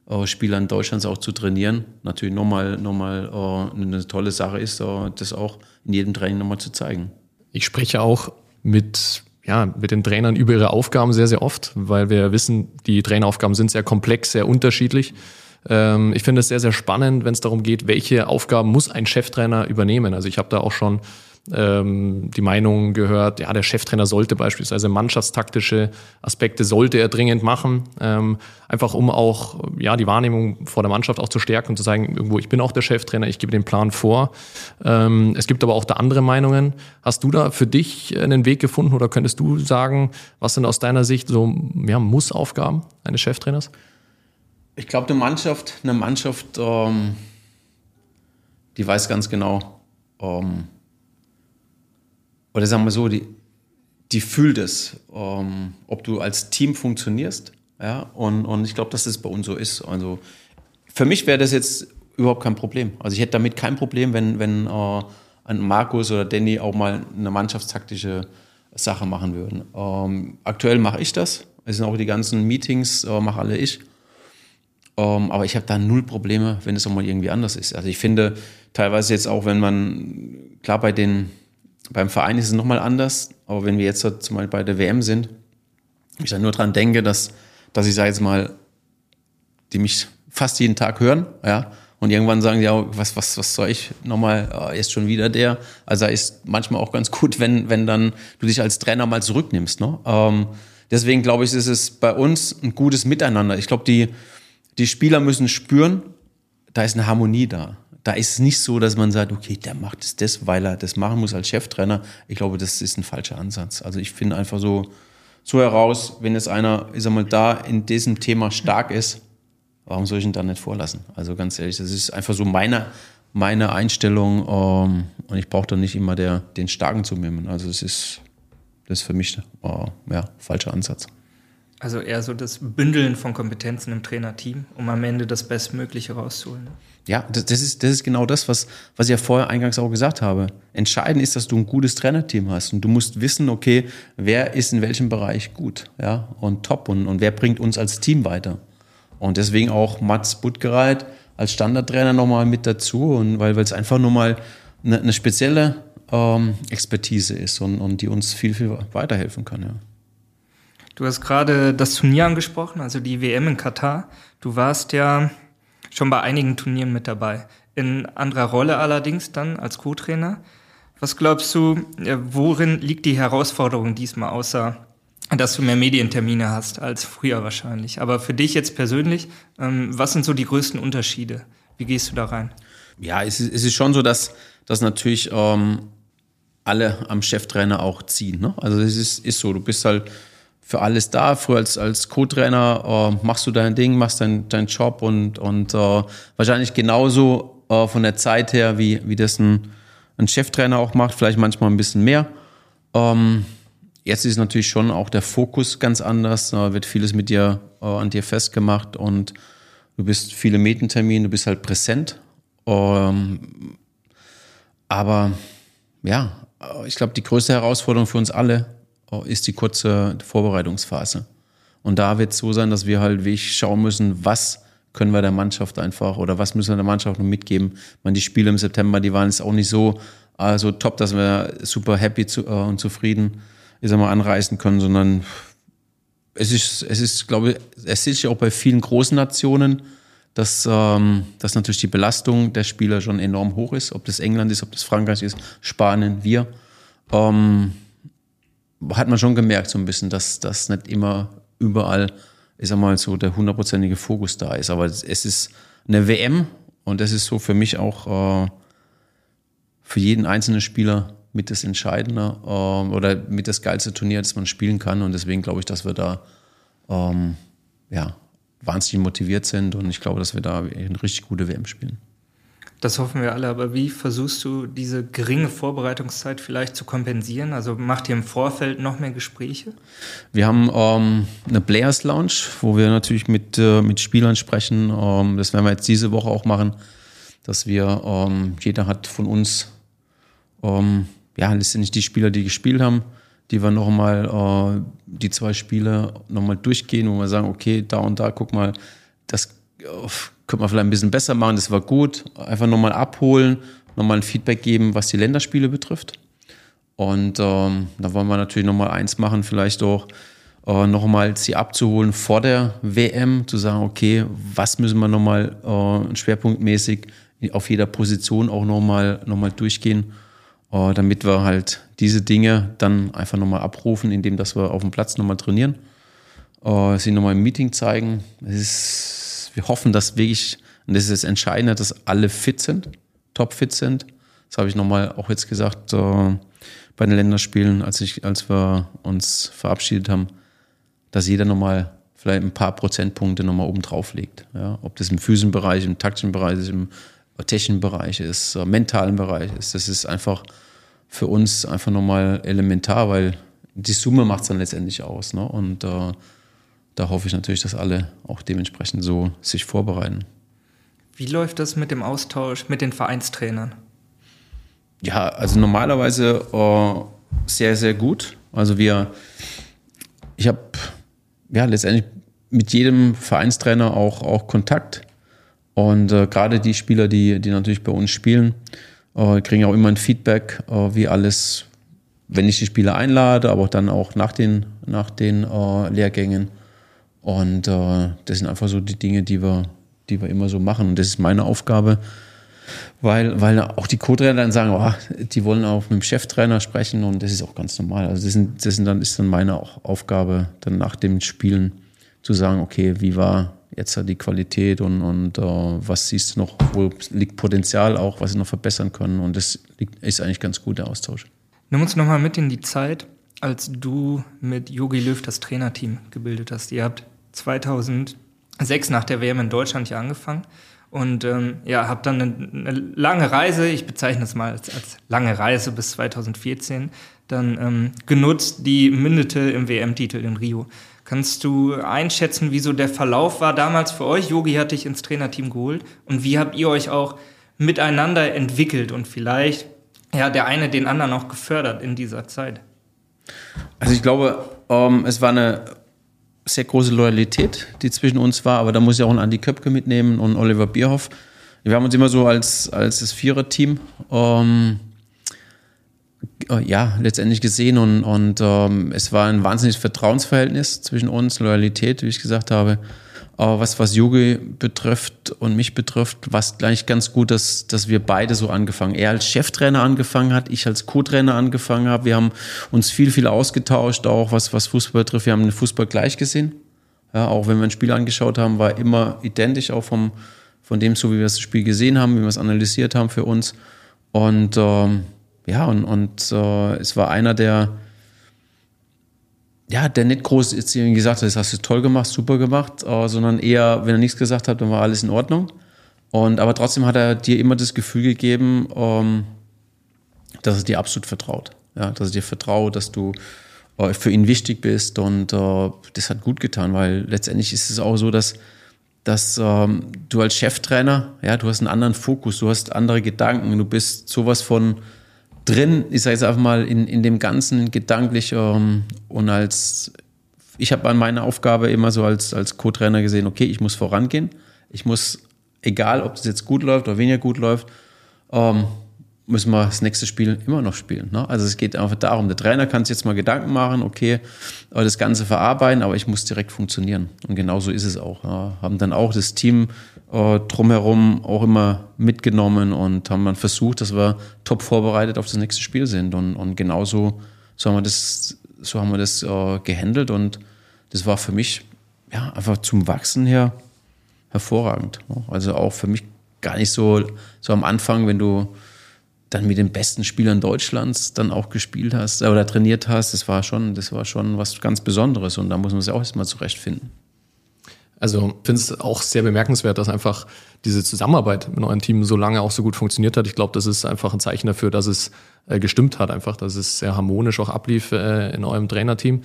äh, Spielern Deutschlands auch zu trainieren, natürlich nochmal noch mal, äh, eine tolle Sache ist, äh, das auch in jedem Training nochmal zu zeigen. Ich spreche auch mit, ja, mit den Trainern über ihre Aufgaben sehr, sehr oft, weil wir wissen, die Traineraufgaben sind sehr komplex, sehr unterschiedlich. Ähm, ich finde es sehr, sehr spannend, wenn es darum geht, welche Aufgaben muss ein Cheftrainer übernehmen. Also ich habe da auch schon ähm, die Meinung gehört, ja, der Cheftrainer sollte beispielsweise mannschaftstaktische Aspekte sollte er dringend machen, ähm, einfach um auch ja die Wahrnehmung vor der Mannschaft auch zu stärken und zu sagen, irgendwo ich bin auch der Cheftrainer, ich gebe den Plan vor. Ähm, es gibt aber auch da andere Meinungen. Hast du da für dich einen Weg gefunden oder könntest du sagen, was sind aus deiner Sicht so ja, Muss-Aufgaben eines Cheftrainers? Ich glaube, eine Mannschaft, eine Mannschaft, ähm, die weiß ganz genau, ähm, oder sagen wir so, die, die fühlt es, ähm, ob du als Team funktionierst. Ja, und, und ich glaube, dass das bei uns so ist. Also für mich wäre das jetzt überhaupt kein Problem. Also ich hätte damit kein Problem, wenn, wenn äh, ein Markus oder Danny auch mal eine mannschaftstaktische Sache machen würden. Ähm, aktuell mache ich das. Es sind auch die ganzen Meetings, äh, mache alle ich. Ähm, aber ich habe da null Probleme, wenn es auch mal irgendwie anders ist. Also ich finde teilweise jetzt auch, wenn man, klar bei den beim Verein ist es nochmal anders, aber wenn wir jetzt zum Beispiel bei der WM sind, ich dann nur dran denke, dass, dass ich sage jetzt mal, die mich fast jeden Tag hören, ja, und irgendwann sagen ja, was, was, was soll ich nochmal, ist schon wieder der. Also ist manchmal auch ganz gut, wenn, wenn dann du dich als Trainer mal zurücknimmst. Ne? Ähm, deswegen glaube ich, ist es bei uns ein gutes Miteinander. Ich glaube, die, die Spieler müssen spüren, da ist eine Harmonie da da ist es nicht so, dass man sagt, okay, der macht es das, weil er das machen muss als Cheftrainer. Ich glaube, das ist ein falscher Ansatz. Also ich finde einfach so, so heraus, wenn jetzt einer, ich sag mal, da in diesem Thema stark ist, warum soll ich ihn dann nicht vorlassen? Also ganz ehrlich, das ist einfach so meine, meine Einstellung ähm, und ich brauche da nicht immer der, den Starken zu nehmen. Also es ist, das ist für mich äh, ja, falscher Ansatz. Also eher so das Bündeln von Kompetenzen im Trainerteam, um am Ende das Bestmögliche rauszuholen. Ja, das, das, ist, das ist genau das, was, was ich ja vorher eingangs auch gesagt habe. Entscheidend ist, dass du ein gutes Trainerteam hast und du musst wissen, okay, wer ist in welchem Bereich gut ja, und top und, und wer bringt uns als Team weiter. Und deswegen auch Mats Buttgereit als Standardtrainer nochmal mit dazu und weil es einfach nochmal eine, eine spezielle ähm, Expertise ist und, und die uns viel, viel weiterhelfen kann. Ja. Du hast gerade das Turnier angesprochen, also die WM in Katar. Du warst ja schon bei einigen Turnieren mit dabei. In anderer Rolle allerdings dann als Co-Trainer. Was glaubst du, worin liegt die Herausforderung diesmal, außer dass du mehr Medientermine hast als früher wahrscheinlich? Aber für dich jetzt persönlich, ähm, was sind so die größten Unterschiede? Wie gehst du da rein? Ja, es ist, es ist schon so, dass, dass natürlich ähm, alle am Cheftrainer auch ziehen. Ne? Also es ist, ist so, du bist halt für alles da. Früher als, als Co-Trainer äh, machst du dein Ding, machst deinen dein Job und, und äh, wahrscheinlich genauso äh, von der Zeit her, wie, wie das ein, ein Cheftrainer auch macht, vielleicht manchmal ein bisschen mehr. Ähm, jetzt ist natürlich schon auch der Fokus ganz anders, äh, wird vieles mit dir äh, an dir festgemacht und du bist viele Meetingtermine, du bist halt präsent. Ähm, aber ja, ich glaube, die größte Herausforderung für uns alle ist die kurze Vorbereitungsphase. Und da wird es so sein, dass wir halt wirklich schauen müssen, was können wir der Mannschaft einfach oder was müssen wir der Mannschaft noch mitgeben. Ich meine, die Spiele im September, die waren jetzt auch nicht so also top, dass wir super happy zu, äh, und zufrieden ich sag mal, anreißen können, sondern es ist, es ist, glaube ich, es ist ja auch bei vielen großen Nationen, dass, ähm, dass natürlich die Belastung der Spieler schon enorm hoch ist, ob das England ist, ob das Frankreich ist, Spanien, wir. Ähm, hat man schon gemerkt so ein bisschen, dass das nicht immer überall, ich sag mal, so der hundertprozentige Fokus da ist. Aber es ist eine WM und das ist so für mich auch äh, für jeden einzelnen Spieler mit das Entscheidende äh, oder mit das geilste Turnier, das man spielen kann. Und deswegen glaube ich, dass wir da ähm, ja, wahnsinnig motiviert sind und ich glaube, dass wir da eine richtig gute WM spielen. Das hoffen wir alle, aber wie versuchst du diese geringe Vorbereitungszeit vielleicht zu kompensieren? Also macht ihr im Vorfeld noch mehr Gespräche? Wir haben ähm, eine Players Lounge, wo wir natürlich mit, äh, mit Spielern sprechen. Ähm, das werden wir jetzt diese Woche auch machen, dass wir, ähm, jeder hat von uns, ähm, ja, letztendlich die Spieler, die gespielt haben, die wir nochmal äh, die zwei Spiele nochmal durchgehen, wo wir sagen, okay, da und da, guck mal, das könnte man vielleicht ein bisschen besser machen, das war gut. Einfach nochmal abholen, nochmal ein Feedback geben, was die Länderspiele betrifft. Und ähm, da wollen wir natürlich nochmal eins machen, vielleicht auch äh, nochmal sie abzuholen vor der WM, zu sagen, okay, was müssen wir nochmal äh, schwerpunktmäßig auf jeder Position auch nochmal noch mal durchgehen, äh, damit wir halt diese Dinge dann einfach nochmal abrufen, indem dass wir auf dem Platz nochmal trainieren, äh, sie nochmal im Meeting zeigen. Es ist wir hoffen, dass wirklich, und das ist das Entscheidende, dass alle fit sind, top fit sind. Das habe ich nochmal auch jetzt gesagt äh, bei den Länderspielen, als, ich, als wir uns verabschiedet haben, dass jeder nochmal vielleicht ein paar Prozentpunkte nochmal oben drauf legt. Ja? Ob das im physischen Bereich, im taktischen Bereich im technischen Bereich ist, im mentalen Bereich ist. Das ist einfach für uns einfach nochmal elementar, weil die Summe macht es dann letztendlich aus. Ne? Und äh, da hoffe ich natürlich, dass alle auch dementsprechend so sich vorbereiten. Wie läuft das mit dem Austausch mit den Vereinstrainern? Ja, also normalerweise äh, sehr, sehr gut. Also wir, ich habe ja letztendlich mit jedem Vereinstrainer auch, auch Kontakt. Und äh, gerade die Spieler, die, die natürlich bei uns spielen, äh, kriegen auch immer ein Feedback, äh, wie alles, wenn ich die Spieler einlade, aber dann auch nach den, nach den äh, Lehrgängen. Und äh, das sind einfach so die Dinge, die wir, die wir immer so machen. Und das ist meine Aufgabe, weil, weil auch die Co-Trainer dann sagen, oh, die wollen auch mit dem Cheftrainer sprechen und das ist auch ganz normal. Also das, sind, das sind dann, ist dann meine Aufgabe, dann nach dem Spielen zu sagen, okay, wie war jetzt die Qualität und, und uh, was siehst du noch, wo liegt Potenzial auch, was sie noch verbessern können. Und das liegt, ist eigentlich ganz gut, der Austausch. Nimm uns nochmal mit in die Zeit, als du mit Yogi Löw das Trainerteam gebildet hast. Ihr habt 2006 nach der WM in Deutschland ja angefangen und ähm, ja, habt dann eine, eine, lange Reise, ich bezeichne es mal als, als lange Reise bis 2014, dann ähm, genutzt, die mündete im WM-Titel in Rio. Kannst du einschätzen, wie so der Verlauf war damals für euch? Yogi hat dich ins Trainerteam geholt. Und wie habt ihr euch auch miteinander entwickelt und vielleicht ja, der eine den anderen auch gefördert in dieser Zeit? Also ich glaube, ähm, es war eine sehr große Loyalität, die zwischen uns war, aber da muss ich auch einen Andi Köpke mitnehmen und Oliver Bierhoff. Wir haben uns immer so als, als das Vierer-Team ähm, äh, ja, letztendlich gesehen und, und ähm, es war ein wahnsinniges Vertrauensverhältnis zwischen uns, Loyalität, wie ich gesagt habe. Aber was, was Yogi betrifft und mich betrifft, war es gleich ganz gut, dass, dass wir beide so angefangen. Er als Cheftrainer angefangen hat, ich als Co-Trainer angefangen habe. Wir haben uns viel, viel ausgetauscht, auch was, was Fußball betrifft. Wir haben den Fußball gleich gesehen. Ja, auch wenn wir ein Spiel angeschaut haben, war immer identisch, auch vom, von dem, so wie wir das Spiel gesehen haben, wie wir es analysiert haben für uns. Und ähm, ja, und, und äh, es war einer, der ja, der nicht groß jetzt irgendwie gesagt hat, das hast du toll gemacht, super gemacht, äh, sondern eher, wenn er nichts gesagt hat, dann war alles in Ordnung. Und aber trotzdem hat er dir immer das Gefühl gegeben, ähm, dass er dir absolut vertraut. Ja, dass er dir vertraut, dass du äh, für ihn wichtig bist und äh, das hat gut getan, weil letztendlich ist es auch so, dass dass ähm, du als Cheftrainer, ja, du hast einen anderen Fokus, du hast andere Gedanken, du bist sowas von drin, ich sage jetzt einfach mal, in, in dem Ganzen gedanklich ähm, und als, ich habe an meiner Aufgabe immer so als, als Co-Trainer gesehen, okay, ich muss vorangehen, ich muss, egal ob das jetzt gut läuft oder weniger gut läuft, ähm, müssen wir das nächste Spiel immer noch spielen. Ne? Also es geht einfach darum, der Trainer kann sich jetzt mal Gedanken machen, okay, äh, das Ganze verarbeiten, aber ich muss direkt funktionieren. Und genau so ist es auch. Ja. Haben dann auch das Team äh, drumherum auch immer mitgenommen und haben dann versucht, dass wir top vorbereitet auf das nächste Spiel sind. Und, und genauso so haben wir das, so haben wir das äh, gehandelt und das war für mich ja, einfach zum Wachsen her hervorragend. Ne? Also auch für mich gar nicht so, so am Anfang, wenn du dann mit den besten Spielern Deutschlands dann auch gespielt hast oder trainiert hast, das war schon, das war schon was ganz Besonderes und da muss man sich auch erstmal zurechtfinden. Also ich finde es auch sehr bemerkenswert, dass einfach diese Zusammenarbeit mit eurem Team so lange auch so gut funktioniert hat. Ich glaube, das ist einfach ein Zeichen dafür, dass es äh, gestimmt hat, einfach, dass es sehr harmonisch auch ablief äh, in eurem Trainerteam.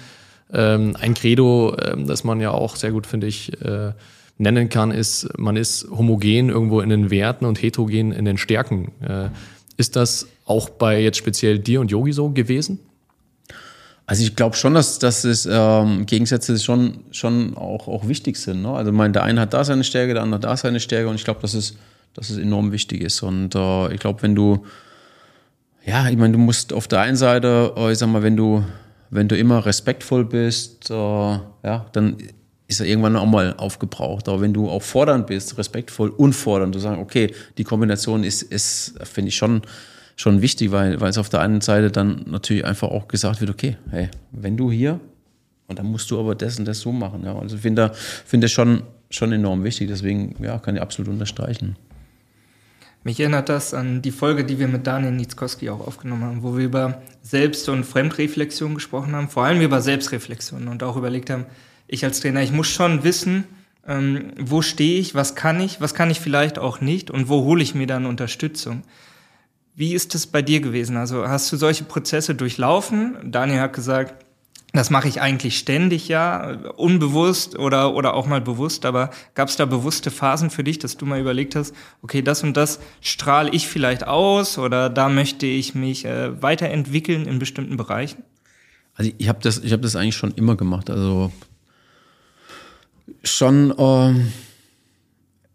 Ähm, ein Credo, äh, das man ja auch sehr gut, finde ich, äh, nennen kann, ist, man ist homogen irgendwo in den Werten und heterogen in den Stärken. Ist das auch bei jetzt speziell dir und Yogi so gewesen? Also ich glaube schon, dass, dass es ähm, Gegensätze schon, schon auch, auch wichtig sind. Ne? Also mein, der eine hat da seine Stärke, der andere da seine Stärke und ich glaube, dass es, dass es enorm wichtig ist. Und äh, ich glaube, wenn du, ja, ich meine, du musst auf der einen Seite, äh, ich sag mal, wenn du, wenn du immer respektvoll bist, äh, ja, dann ist er irgendwann auch mal aufgebraucht. Aber wenn du auch fordernd bist, respektvoll und fordernd, du sagst, okay, die Kombination ist, ist finde ich schon, schon wichtig, weil, weil es auf der einen Seite dann natürlich einfach auch gesagt wird, okay, hey, wenn du hier, und dann musst du aber das und das so machen. Ja. Also finde finde schon, schon enorm wichtig, deswegen ja, kann ich absolut unterstreichen. Mich erinnert das an die Folge, die wir mit Daniel Nitzkowski auch aufgenommen haben, wo wir über Selbst- und Fremdreflexion gesprochen haben, vor allem über Selbstreflexion und auch überlegt haben, ich als Trainer, ich muss schon wissen, ähm, wo stehe ich, was kann ich, was kann ich vielleicht auch nicht und wo hole ich mir dann Unterstützung. Wie ist es bei dir gewesen? Also hast du solche Prozesse durchlaufen? Daniel hat gesagt, das mache ich eigentlich ständig, ja, unbewusst oder, oder auch mal bewusst, aber gab es da bewusste Phasen für dich, dass du mal überlegt hast, okay, das und das strahle ich vielleicht aus oder da möchte ich mich äh, weiterentwickeln in bestimmten Bereichen? Also ich habe das, ich hab das eigentlich schon immer gemacht. Also schon ähm,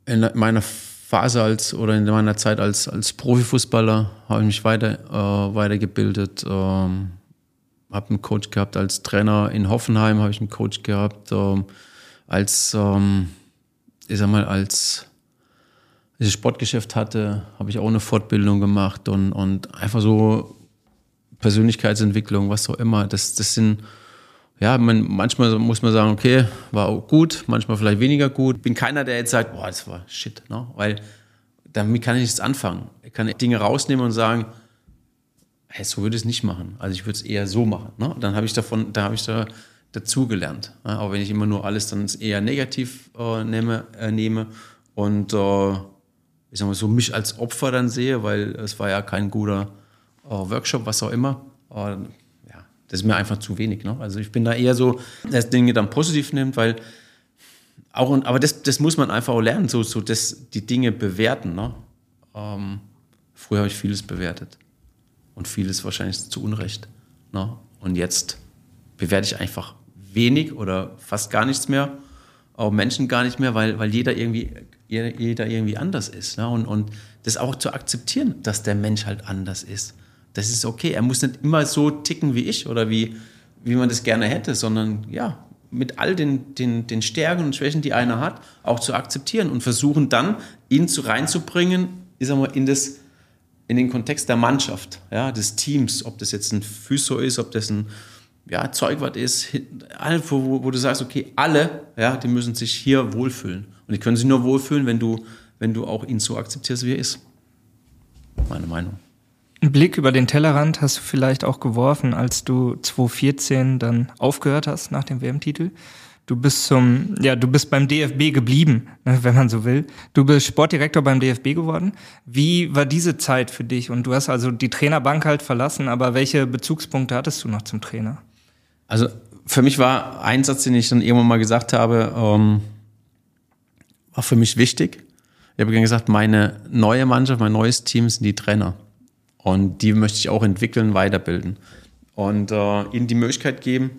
in meiner Phase als oder in meiner Zeit als, als Profifußballer habe ich mich weiter, äh, weitergebildet. Ähm, habe einen Coach gehabt als Trainer in Hoffenheim, habe ich einen Coach gehabt. Ähm, als, ähm, ich sag mal, als ich Sportgeschäft hatte, habe ich auch eine Fortbildung gemacht und, und einfach so Persönlichkeitsentwicklung, was auch immer. Das, das sind ja, man, manchmal muss man sagen, okay, war gut, manchmal vielleicht weniger gut. Bin keiner, der jetzt sagt, boah, das war shit, ne? weil damit kann ich nichts anfangen. Ich kann Dinge rausnehmen und sagen, hey, so würde ich es nicht machen. Also ich würde es eher so machen. Ne? Dann habe ich davon, da habe ich da dazugelernt. Ne? Aber wenn ich immer nur alles dann eher negativ äh, nehme, äh, nehme und äh, ich sag mal so mich als Opfer dann sehe, weil es war ja kein guter äh, Workshop, was auch immer, das ist mir einfach zu wenig. Ne? Also ich bin da eher so, dass Dinge dann positiv nimmt, weil auch, aber das, das muss man einfach auch lernen, so, so das, die Dinge bewerten. Ne? Ähm, früher habe ich vieles bewertet und vieles wahrscheinlich zu Unrecht. Ne? Und jetzt bewerte ich einfach wenig oder fast gar nichts mehr, auch Menschen gar nicht mehr, weil, weil jeder irgendwie jeder irgendwie anders ist. Ne? Und, und das auch zu akzeptieren, dass der Mensch halt anders ist. Das ist okay. Er muss nicht immer so ticken wie ich oder wie, wie man das gerne hätte, sondern ja, mit all den, den, den Stärken und Schwächen, die einer hat, auch zu akzeptieren und versuchen dann, ihn zu reinzubringen, ich sag mal, in, das, in den Kontext der Mannschaft, ja, des Teams, ob das jetzt ein Physio ist, ob das ein ja, Zeugwart ist, wo, wo, du sagst, okay, alle, ja, die müssen sich hier wohlfühlen. Und die können sich nur wohlfühlen, wenn du, wenn du auch ihn so akzeptierst, wie er ist. Meine Meinung. Ein Blick über den Tellerrand hast du vielleicht auch geworfen, als du 2014 dann aufgehört hast nach dem WM-Titel. Du bist zum, ja, du bist beim DFB geblieben, ne, wenn man so will. Du bist Sportdirektor beim DFB geworden. Wie war diese Zeit für dich? Und du hast also die Trainerbank halt verlassen, aber welche Bezugspunkte hattest du noch zum Trainer? Also für mich war ein Satz, den ich dann irgendwann mal gesagt habe, ähm, war für mich wichtig. Ich habe gesagt, meine neue Mannschaft, mein neues Team sind die Trainer. Und die möchte ich auch entwickeln, weiterbilden. Und äh, ihnen die Möglichkeit geben,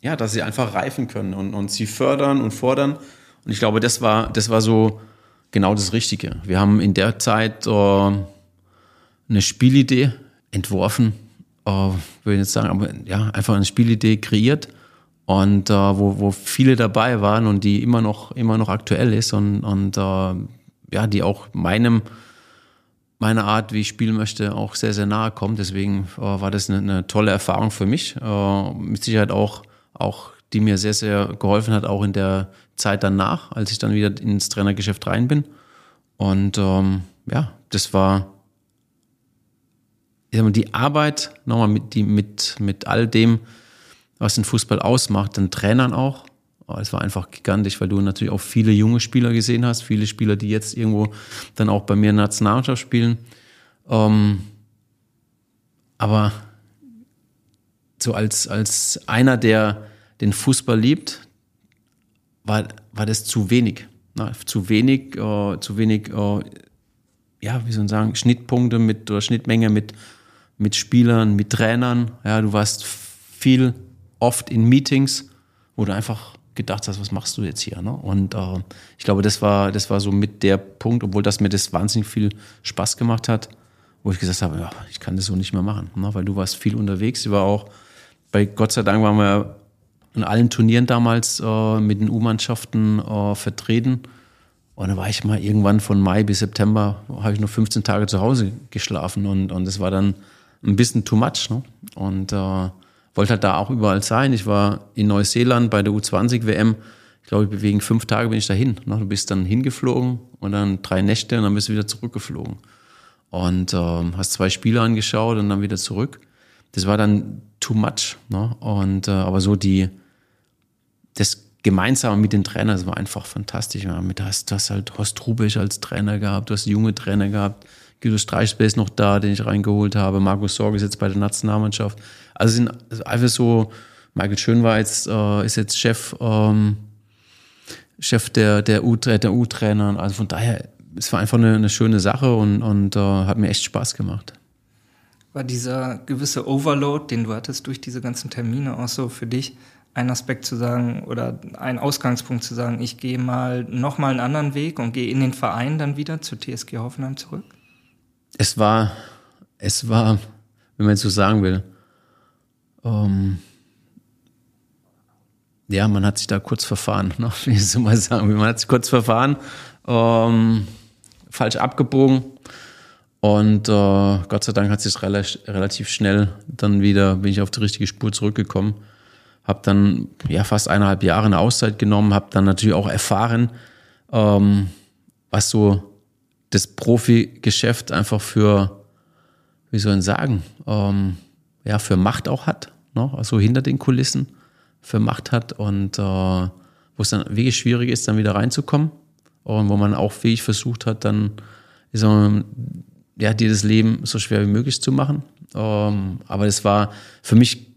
ja, dass sie einfach reifen können und, und sie fördern und fordern. Und ich glaube, das war, das war so genau das Richtige. Wir haben in der Zeit äh, eine Spielidee entworfen, äh, würde ich jetzt sagen, aber ja, einfach eine Spielidee kreiert und äh, wo, wo viele dabei waren und die immer noch, immer noch aktuell ist und, und äh, ja, die auch meinem, meiner Art, wie ich spielen möchte, auch sehr, sehr nahe kommt. Deswegen äh, war das eine, eine tolle Erfahrung für mich. Äh, mit Sicherheit auch, auch, die mir sehr, sehr geholfen hat, auch in der Zeit danach, als ich dann wieder ins Trainergeschäft rein bin. Und ähm, ja, das war ich sag mal, die Arbeit, nochmal mit, die, mit, mit all dem, was den Fußball ausmacht, den Trainern auch. Oh, es war einfach gigantisch, weil du natürlich auch viele junge Spieler gesehen hast, viele Spieler, die jetzt irgendwo dann auch bei mir Nationalmannschaft spielen. Ähm, aber so als, als einer, der den Fußball liebt, war, war das zu wenig. Na, zu wenig, äh, zu wenig, äh, ja, wie soll man sagen, Schnittpunkte mit oder Schnittmenge mit mit Spielern, mit Trainern. Ja, du warst viel oft in Meetings, wo du einfach gedacht hast, was machst du jetzt hier? Ne? Und äh, ich glaube, das war, das war so mit der Punkt, obwohl das mir das wahnsinnig viel Spaß gemacht hat, wo ich gesagt habe, ja, ich kann das so nicht mehr machen, ne? weil du warst viel unterwegs. Ich war auch, bei Gott sei Dank waren wir in allen Turnieren damals äh, mit den U-Mannschaften äh, vertreten. Und dann war ich mal irgendwann von Mai bis September, habe ich nur 15 Tage zu Hause geschlafen und, und das war dann ein bisschen too much. Ne? Und äh, wollte halt da auch überall sein. Ich war in Neuseeland bei der U20 WM. Ich glaube, wegen fünf Tage bin ich dahin. Ne? Du bist dann hingeflogen und dann drei Nächte und dann bist du wieder zurückgeflogen. Und äh, hast zwei Spiele angeschaut und dann wieder zurück. Das war dann too much. Ne? Und äh, aber so die das Gemeinsame mit den Trainern, das war einfach fantastisch. Ja, mit hast, du hast halt Horst Rubisch als Trainer gehabt, du hast junge Trainer gehabt, Guido Streichspe ist noch da, den ich reingeholt habe. Markus Sorg ist jetzt bei der Nationalmannschaft. Also sind einfach so, Michael Schönweiz äh, ist jetzt Chef, ähm, Chef der, der U-Trainer. Also von daher, es war einfach eine, eine schöne Sache und, und äh, hat mir echt Spaß gemacht. War dieser gewisse Overload, den du hattest durch diese ganzen Termine auch so für dich, ein Aspekt zu sagen oder ein Ausgangspunkt zu sagen, ich gehe mal nochmal einen anderen Weg und gehe in den Verein dann wieder zu TSG Hoffenheim zurück? es war, es war, wenn man jetzt so sagen will, ähm, ja, man hat sich da kurz verfahren, ne? wie ich so mal sagen. Man hat sich kurz verfahren, ähm, falsch abgebogen und äh, Gott sei Dank hat sich relativ schnell dann wieder, bin ich auf die richtige Spur zurückgekommen. Habe dann ja fast eineinhalb Jahre eine Auszeit genommen, habe dann natürlich auch erfahren, ähm, was so das Profi-Geschäft einfach für, wie soll ich sagen, ähm, ja, für Macht auch hat, ne? also hinter den Kulissen für Macht hat und äh, wo es dann wirklich schwierig ist, dann wieder reinzukommen und wo man auch fähig versucht hat, dann ist man, ja, dir das Leben so schwer wie möglich zu machen. Ähm, aber es war für mich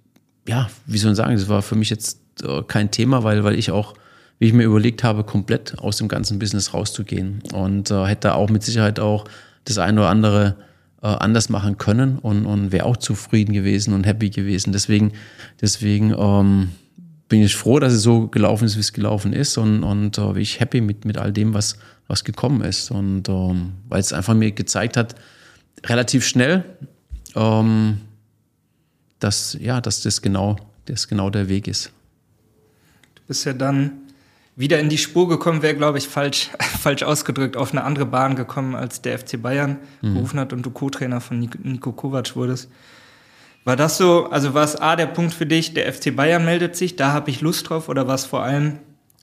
ja, wie soll man sagen, das war für mich jetzt äh, kein Thema, weil, weil ich auch, wie ich mir überlegt habe, komplett aus dem ganzen Business rauszugehen und äh, hätte auch mit Sicherheit auch das eine oder andere äh, anders machen können und, und wäre auch zufrieden gewesen und happy gewesen. Deswegen, deswegen ähm, bin ich froh, dass es so gelaufen ist, wie es gelaufen ist und, und äh, bin ich happy mit, mit all dem, was, was gekommen ist. Und ähm, weil es einfach mir gezeigt hat, relativ schnell, ähm, dass, ja, dass das genau, das genau der Weg ist. Du bist ja dann wieder in die Spur gekommen, wäre, glaube ich, falsch, falsch ausgedrückt, auf eine andere Bahn gekommen, als der FC Bayern mhm. gerufen hat und du Co-Trainer von Nico Kovac wurdest. War das so, also war es A der Punkt für dich, der FC Bayern meldet sich, da habe ich Lust drauf, oder war es vor allem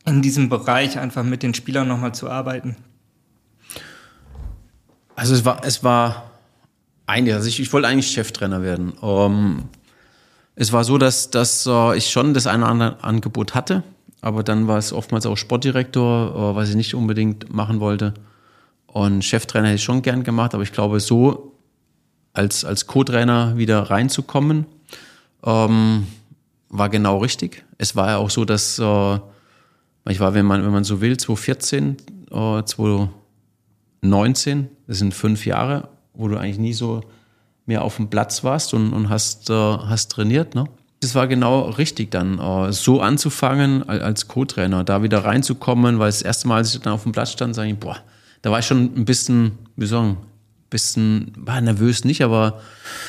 in diesem Bereich einfach mit den Spielern nochmal zu arbeiten? Also es war, es war einiges. Also ich, ich wollte eigentlich Cheftrainer werden. Um, ähm, es war so, dass, dass uh, ich schon das eine oder andere Angebot hatte, aber dann war es oftmals auch Sportdirektor, uh, was ich nicht unbedingt machen wollte. Und Cheftrainer hätte ich schon gern gemacht, aber ich glaube, so als, als Co-Trainer wieder reinzukommen, ähm, war genau richtig. Es war ja auch so, dass äh, ich war, wenn man, wenn man so will, 2014, äh, 2019, das sind fünf Jahre, wo du eigentlich nie so mehr auf dem Platz warst und, und hast, äh, hast trainiert. Ne? Das war genau richtig dann, äh, so anzufangen als Co-Trainer, da wieder reinzukommen, weil das erste Mal, als ich dann auf dem Platz stand, sage ich, boah, da war ich schon ein bisschen, wie sagen, bisschen, war nervös nicht, aber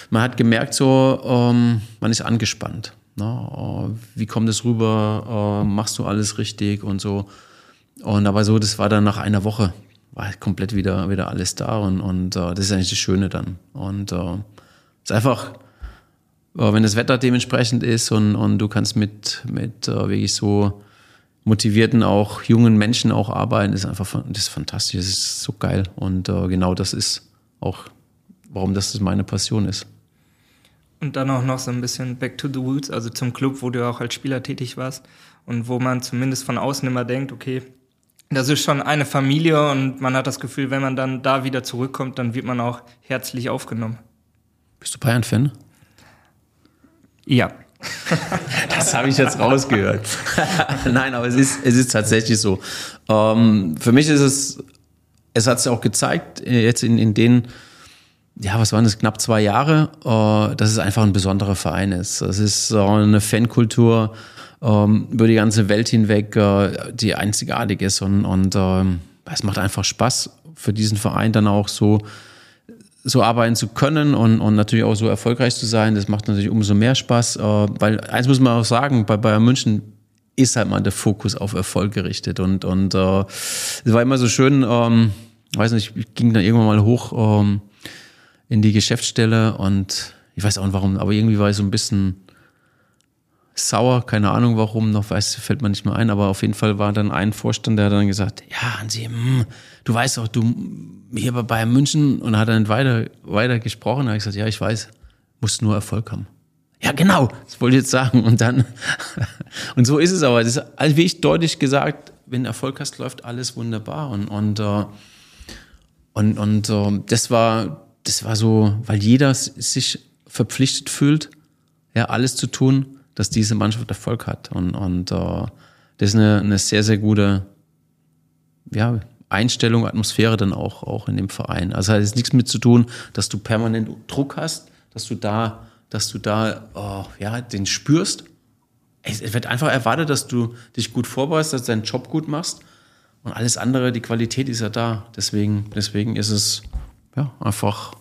man hat gemerkt, so, ähm, man ist angespannt. Ne? Wie kommt es rüber? Äh, machst du alles richtig und so. Und aber so, das war dann nach einer Woche, war komplett wieder, wieder alles da und, und äh, das ist eigentlich das Schöne dann. Und äh, ist einfach, äh, wenn das Wetter dementsprechend ist und, und du kannst mit, mit äh, wirklich so motivierten, auch jungen Menschen auch arbeiten, ist einfach das ist fantastisch, das ist so geil. Und äh, genau das ist auch, warum das meine Passion ist. Und dann auch noch so ein bisschen back to the roots, also zum Club, wo du auch als Spieler tätig warst und wo man zumindest von außen immer denkt, okay, das ist schon eine Familie und man hat das Gefühl, wenn man dann da wieder zurückkommt, dann wird man auch herzlich aufgenommen. Bist du Bayern-Fan? Ja. das habe ich jetzt rausgehört. Nein, aber es ist, es ist tatsächlich so. Ähm, für mich ist es es hat sich auch gezeigt, äh, jetzt in, in den, ja, was waren das, knapp zwei Jahre, äh, dass es einfach ein besonderer Verein ist. Es ist äh, eine Fankultur ähm, über die ganze Welt hinweg, äh, die einzigartig ist und, und ähm, es macht einfach Spaß für diesen Verein dann auch so so arbeiten zu können und, und natürlich auch so erfolgreich zu sein, das macht natürlich umso mehr Spaß, äh, weil eins muss man auch sagen, bei Bayern München ist halt mal der Fokus auf Erfolg gerichtet. Und, und äh, es war immer so schön, ähm, weiß nicht, ich ging dann irgendwann mal hoch ähm, in die Geschäftsstelle und ich weiß auch nicht warum, aber irgendwie war ich so ein bisschen sauer, keine Ahnung warum, noch weiß, fällt mir nicht mehr ein, aber auf jeden Fall war dann ein Vorstand, der hat dann gesagt, ja, Hansi, mh, hm, du weißt auch, du hier bei Bayern München und hat dann weiter, weiter gesprochen, da habe ich gesagt, ja, ich weiß, musst nur Erfolg haben. Ja, genau, das wollte ich jetzt sagen. Und dann, und so ist es aber. Das ist, also wie ich deutlich gesagt, wenn Erfolg hast, läuft alles wunderbar. Und, und, äh, und, und äh, das war, das war so, weil jeder sich verpflichtet fühlt, ja, alles zu tun, dass diese Mannschaft Erfolg hat. Und, und äh, das ist eine, eine sehr, sehr gute ja, Einstellung, Atmosphäre dann auch, auch in dem Verein. Also hat es nichts mit zu tun, dass du permanent Druck hast, dass du da dass du da oh, ja, den spürst. Es wird einfach erwartet, dass du dich gut vorbereitest, dass du deinen Job gut machst. Und alles andere, die Qualität ist ja da. Deswegen, deswegen ist es ja, einfach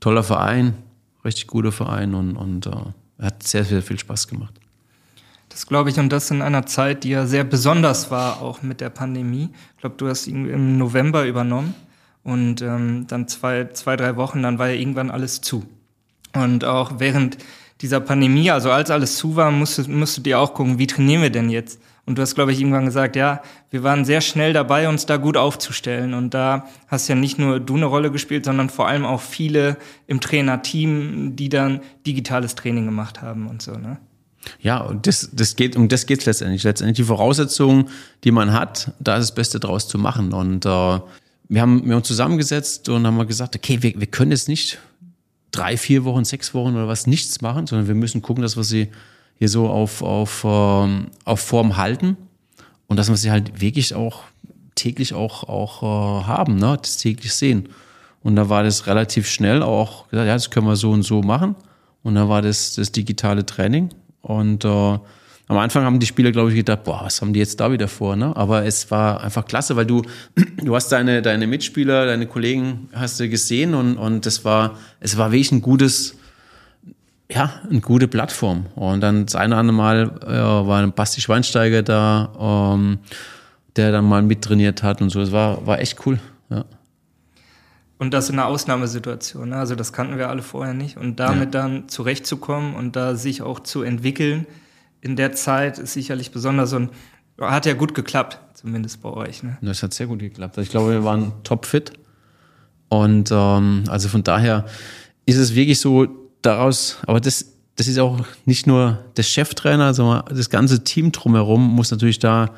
toller Verein, richtig guter Verein und, und uh, hat sehr, sehr viel Spaß gemacht. Das glaube ich, und das in einer Zeit, die ja sehr besonders war, auch mit der Pandemie. Ich glaube, du hast ihn im November übernommen und ähm, dann zwei, zwei, drei Wochen, dann war ja irgendwann alles zu. Und auch während dieser Pandemie, also als alles zu war, musstet, musstet ihr auch gucken, wie trainieren wir denn jetzt? Und du hast, glaube ich, irgendwann gesagt, ja, wir waren sehr schnell dabei, uns da gut aufzustellen. Und da hast ja nicht nur du eine Rolle gespielt, sondern vor allem auch viele im Trainerteam, die dann digitales Training gemacht haben und so, ne? Ja, und das, das geht, um das geht's letztendlich. Letztendlich die Voraussetzungen, die man hat, da ist das Beste draus zu machen. Und äh, wir, haben, wir haben uns zusammengesetzt und haben gesagt, okay, wir, wir können jetzt nicht drei, vier Wochen, sechs Wochen oder was nichts machen, sondern wir müssen gucken, dass wir sie hier so auf, auf, ähm, auf Form halten und dass wir sie halt wirklich auch täglich auch, auch äh, haben, ne? das täglich sehen. Und da war das relativ schnell auch gesagt, ja, das können wir so und so machen. Und dann war das das digitale Training. Und äh, am Anfang haben die Spieler, glaube ich, gedacht, boah, was haben die jetzt da wieder vor? Ne? Aber es war einfach klasse, weil du, du hast deine, deine Mitspieler, deine Kollegen hast du gesehen und, und das war, es war wirklich ein gutes, ja, eine gute Plattform. Und dann das eine oder andere Mal äh, war ein Basti Schweinsteiger da, ähm, der dann mal mittrainiert hat und so. Es war, war echt cool. Ja. Und das in einer Ausnahmesituation. Ne? Also das kannten wir alle vorher nicht. Und damit ja. dann zurechtzukommen und da sich auch zu entwickeln in der Zeit ist sicherlich besonders und hat ja gut geklappt, zumindest bei euch. Ne? Das hat sehr gut geklappt. Ich glaube, wir waren topfit. Und ähm, also von daher ist es wirklich so daraus, aber das, das ist auch nicht nur der Cheftrainer, sondern das ganze Team drumherum muss natürlich da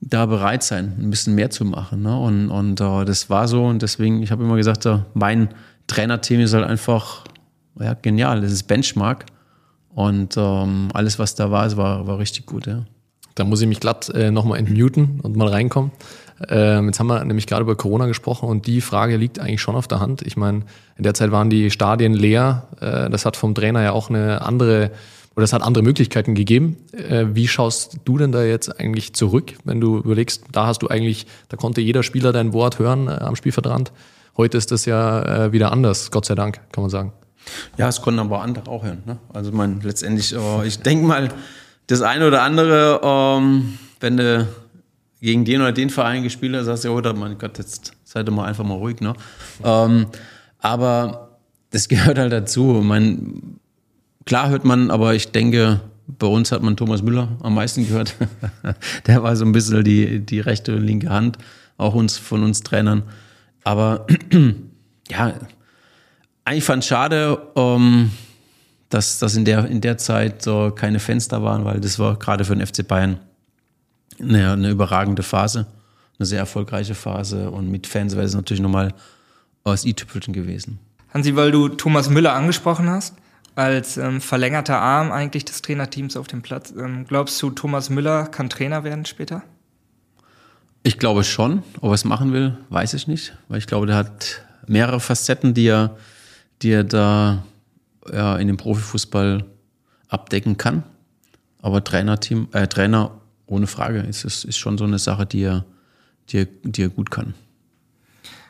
da bereit sein, ein bisschen mehr zu machen. Ne? Und, und uh, das war so und deswegen, ich habe immer gesagt, uh, mein Trainerteam ist halt einfach ja, genial. Das ist Benchmark und um, alles, was da war, war, war richtig gut. Ja. Da muss ich mich glatt äh, nochmal entmuten und mal reinkommen. Ähm, jetzt haben wir nämlich gerade über Corona gesprochen und die Frage liegt eigentlich schon auf der Hand. Ich meine, in der Zeit waren die Stadien leer. Äh, das hat vom Trainer ja auch eine andere oder es hat andere Möglichkeiten gegeben. Äh, wie schaust du denn da jetzt eigentlich zurück, wenn du überlegst, da hast du eigentlich, da konnte jeder Spieler dein Wort hören äh, am Spielvertrand. Heute ist das ja äh, wieder anders, Gott sei Dank, kann man sagen. Ja, es konnten aber andere auch hören. Ne? Also man letztendlich, oh, ich denke mal, das eine oder andere, ähm, wenn du gegen den oder den Verein gespielt hast, sagst du, oh, mein Gott, jetzt seid ihr mal einfach mal ruhig. Ne? Ähm, aber das gehört halt dazu. Man, Klar hört man, aber ich denke, bei uns hat man Thomas Müller am meisten gehört. Der war so ein bisschen die, die rechte und linke Hand, auch uns von uns Trainern. Aber ja, eigentlich fand es schade, ähm, dass, dass in, der, in der Zeit so keine Fenster waren, weil das war gerade für den FC Bayern eine, eine überragende Phase, eine sehr erfolgreiche Phase und mit Fans wäre es natürlich nochmal aus i-Tüpfelchen gewesen. Hansi, weil du Thomas Müller angesprochen hast, als ähm, verlängerter Arm eigentlich des Trainerteams auf dem Platz. Ähm, glaubst du, Thomas Müller kann Trainer werden später? Ich glaube schon. Ob er es machen will, weiß ich nicht. Weil ich glaube, der hat mehrere Facetten, die er, die er da ja, in dem Profifußball abdecken kann. Aber Trainerteam, äh, Trainer ohne Frage ist, ist, schon so eine Sache, die er, die die er gut kann.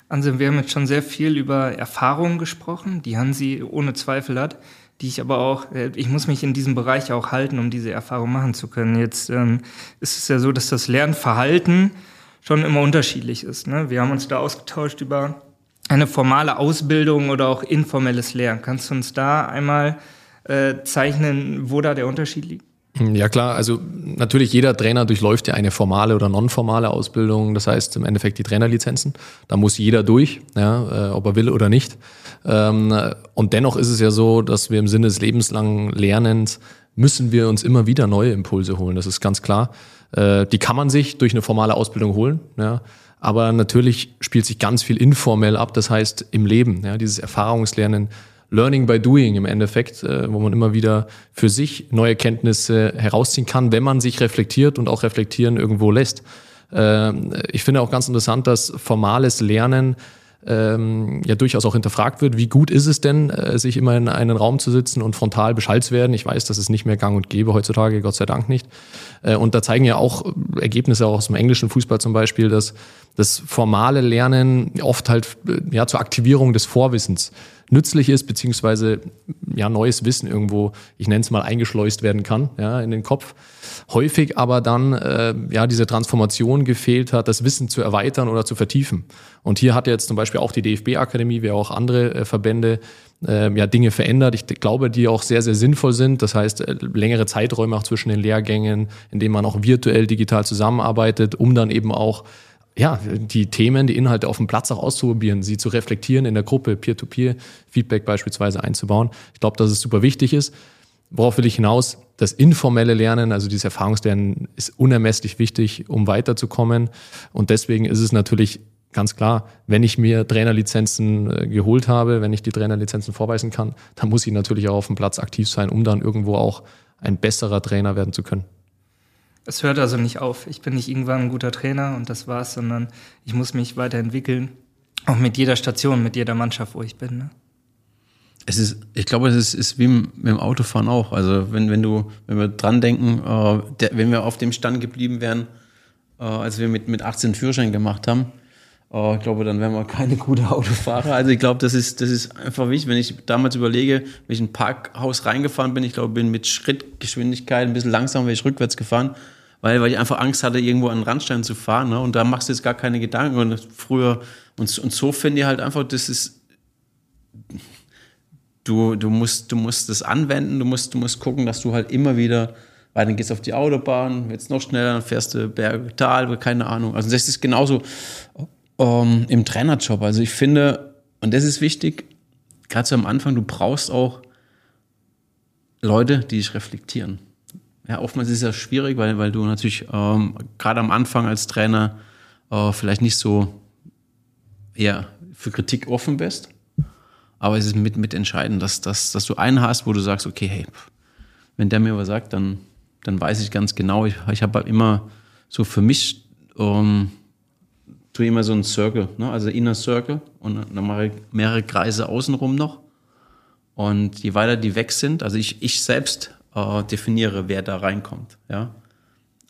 Anselm, wir haben jetzt schon sehr viel über Erfahrungen gesprochen, die Hansi ohne Zweifel hat die ich aber auch, äh, ich muss mich in diesem Bereich auch halten, um diese Erfahrung machen zu können. Jetzt ähm, ist es ja so, dass das Lernverhalten schon immer unterschiedlich ist. Ne? Wir haben uns da ausgetauscht über eine formale Ausbildung oder auch informelles Lernen. Kannst du uns da einmal äh, zeichnen, wo da der Unterschied liegt? Ja klar, also natürlich jeder Trainer durchläuft ja eine formale oder nonformale Ausbildung, das heißt im Endeffekt die Trainerlizenzen. Da muss jeder durch, ja, äh, ob er will oder nicht. Ähm, und dennoch ist es ja so, dass wir im Sinne des lebenslangen Lernens müssen wir uns immer wieder neue Impulse holen. Das ist ganz klar. Äh, die kann man sich durch eine formale Ausbildung holen, ja. Aber natürlich spielt sich ganz viel informell ab, das heißt im Leben, ja, dieses Erfahrungslernen Learning by Doing im Endeffekt, äh, wo man immer wieder für sich neue Kenntnisse herausziehen kann, wenn man sich reflektiert und auch reflektieren irgendwo lässt. Äh, ich finde auch ganz interessant, dass formales Lernen ähm, ja durchaus auch hinterfragt wird. Wie gut ist es denn, äh, sich immer in einen Raum zu sitzen und frontal Bescheid zu werden? Ich weiß, das ist nicht mehr gang und gäbe heutzutage, Gott sei Dank nicht. Äh, und da zeigen ja auch Ergebnisse auch aus dem englischen Fußball zum Beispiel, dass das formale Lernen oft halt ja zur Aktivierung des Vorwissens nützlich ist, beziehungsweise ja neues Wissen irgendwo, ich nenne es mal, eingeschleust werden kann, ja, in den Kopf. Häufig aber dann äh, ja diese Transformation gefehlt hat, das Wissen zu erweitern oder zu vertiefen. Und hier hat jetzt zum Beispiel auch die DFB-Akademie, wie auch andere äh, Verbände, äh, ja Dinge verändert. Ich glaube, die auch sehr, sehr sinnvoll sind. Das heißt, äh, längere Zeiträume auch zwischen den Lehrgängen, in denen man auch virtuell digital zusammenarbeitet, um dann eben auch ja, die Themen, die Inhalte auf dem Platz auch auszuprobieren, sie zu reflektieren in der Gruppe, Peer-to-Peer-Feedback beispielsweise einzubauen. Ich glaube, dass es super wichtig ist. Worauf will ich hinaus? Das informelle Lernen, also dieses Erfahrungslernen, ist unermesslich wichtig, um weiterzukommen. Und deswegen ist es natürlich ganz klar, wenn ich mir Trainerlizenzen äh, geholt habe, wenn ich die Trainerlizenzen vorweisen kann, dann muss ich natürlich auch auf dem Platz aktiv sein, um dann irgendwo auch ein besserer Trainer werden zu können. Es hört also nicht auf. Ich bin nicht irgendwann ein guter Trainer und das war's, sondern ich muss mich weiterentwickeln. Auch mit jeder Station, mit jeder Mannschaft, wo ich bin. Ne? Es ist, ich glaube, es ist, ist wie mit dem Autofahren auch. Also wenn, wenn du, wenn wir dran denken, äh, der, wenn wir auf dem Stand geblieben wären, äh, als wir mit, mit 18 Führerschein gemacht haben, äh, ich glaube, dann wären wir keine gute Autofahrer. Also ich glaube, das ist, das ist einfach wichtig. Wenn ich damals überlege, wenn ich in ein Parkhaus reingefahren bin, ich glaube, bin mit Schrittgeschwindigkeit ein bisschen langsamer, wäre ich rückwärts gefahren weil, weil ich einfach Angst hatte, irgendwo an den Randstein zu fahren. Ne? Und da machst du jetzt gar keine Gedanken. Und früher, und, und so finde ich halt einfach, das ist, du, du, musst, du musst das anwenden, du musst, du musst gucken, dass du halt immer wieder, weil dann gehst du auf die Autobahn, jetzt noch schneller, dann fährst du Berg, Tal, keine Ahnung. Also das ist genauso ähm, im Trainerjob. Also ich finde, und das ist wichtig, gerade so am Anfang, du brauchst auch Leute, die dich reflektieren. Ja, oftmals ist es ja schwierig, weil, weil du natürlich ähm, gerade am Anfang als Trainer äh, vielleicht nicht so ja, für Kritik offen bist. Aber es ist mit, mit entscheidend, dass, dass, dass du einen hast, wo du sagst, okay, hey, wenn der mir was sagt, dann, dann weiß ich ganz genau. Ich, ich habe halt immer so für mich, ähm, tue immer so einen Circle, ne? also Inner Circle und dann mache ich mehrere Kreise außenrum noch. Und je weiter die weg sind, also ich, ich selbst äh, definiere, wer da reinkommt. Ja?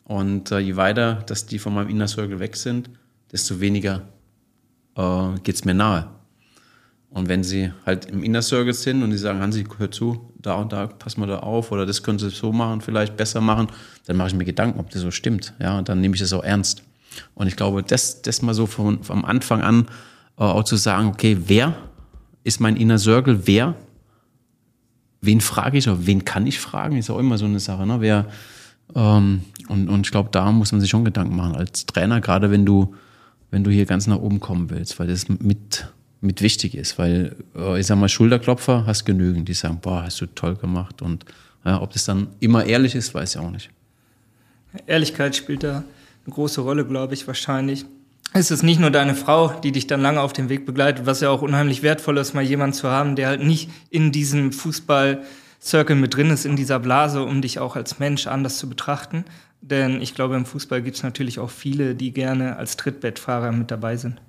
Und äh, je weiter, dass die von meinem Inner Circle weg sind, desto weniger äh, geht es mir nahe. Und wenn sie halt im Inner Circle sind und die sagen, Hansi, hör zu, da und da, pass mal da auf oder das können sie so machen, vielleicht besser machen, dann mache ich mir Gedanken, ob das so stimmt. Ja, und dann nehme ich das auch ernst. Und ich glaube, das, das mal so von, vom Anfang an äh, auch zu sagen, okay, wer ist mein Inner Circle, wer wen frage ich oder wen kann ich fragen, ist auch immer so eine Sache. Ne? Wer, ähm, und, und ich glaube, da muss man sich schon Gedanken machen als Trainer, gerade wenn du, wenn du hier ganz nach oben kommen willst, weil das mit, mit wichtig ist. Weil, äh, ich sag mal, Schulterklopfer hast genügend, die sagen, boah, hast du toll gemacht. Und ja, ob das dann immer ehrlich ist, weiß ich auch nicht. Ehrlichkeit spielt da eine große Rolle, glaube ich, wahrscheinlich ist es nicht nur deine Frau, die dich dann lange auf dem Weg begleitet, was ja auch unheimlich wertvoll ist, mal jemanden zu haben, der halt nicht in diesem Fußball-Circle mit drin ist, in dieser Blase, um dich auch als Mensch anders zu betrachten. Denn ich glaube, im Fußball gibt es natürlich auch viele, die gerne als Trittbettfahrer mit dabei sind.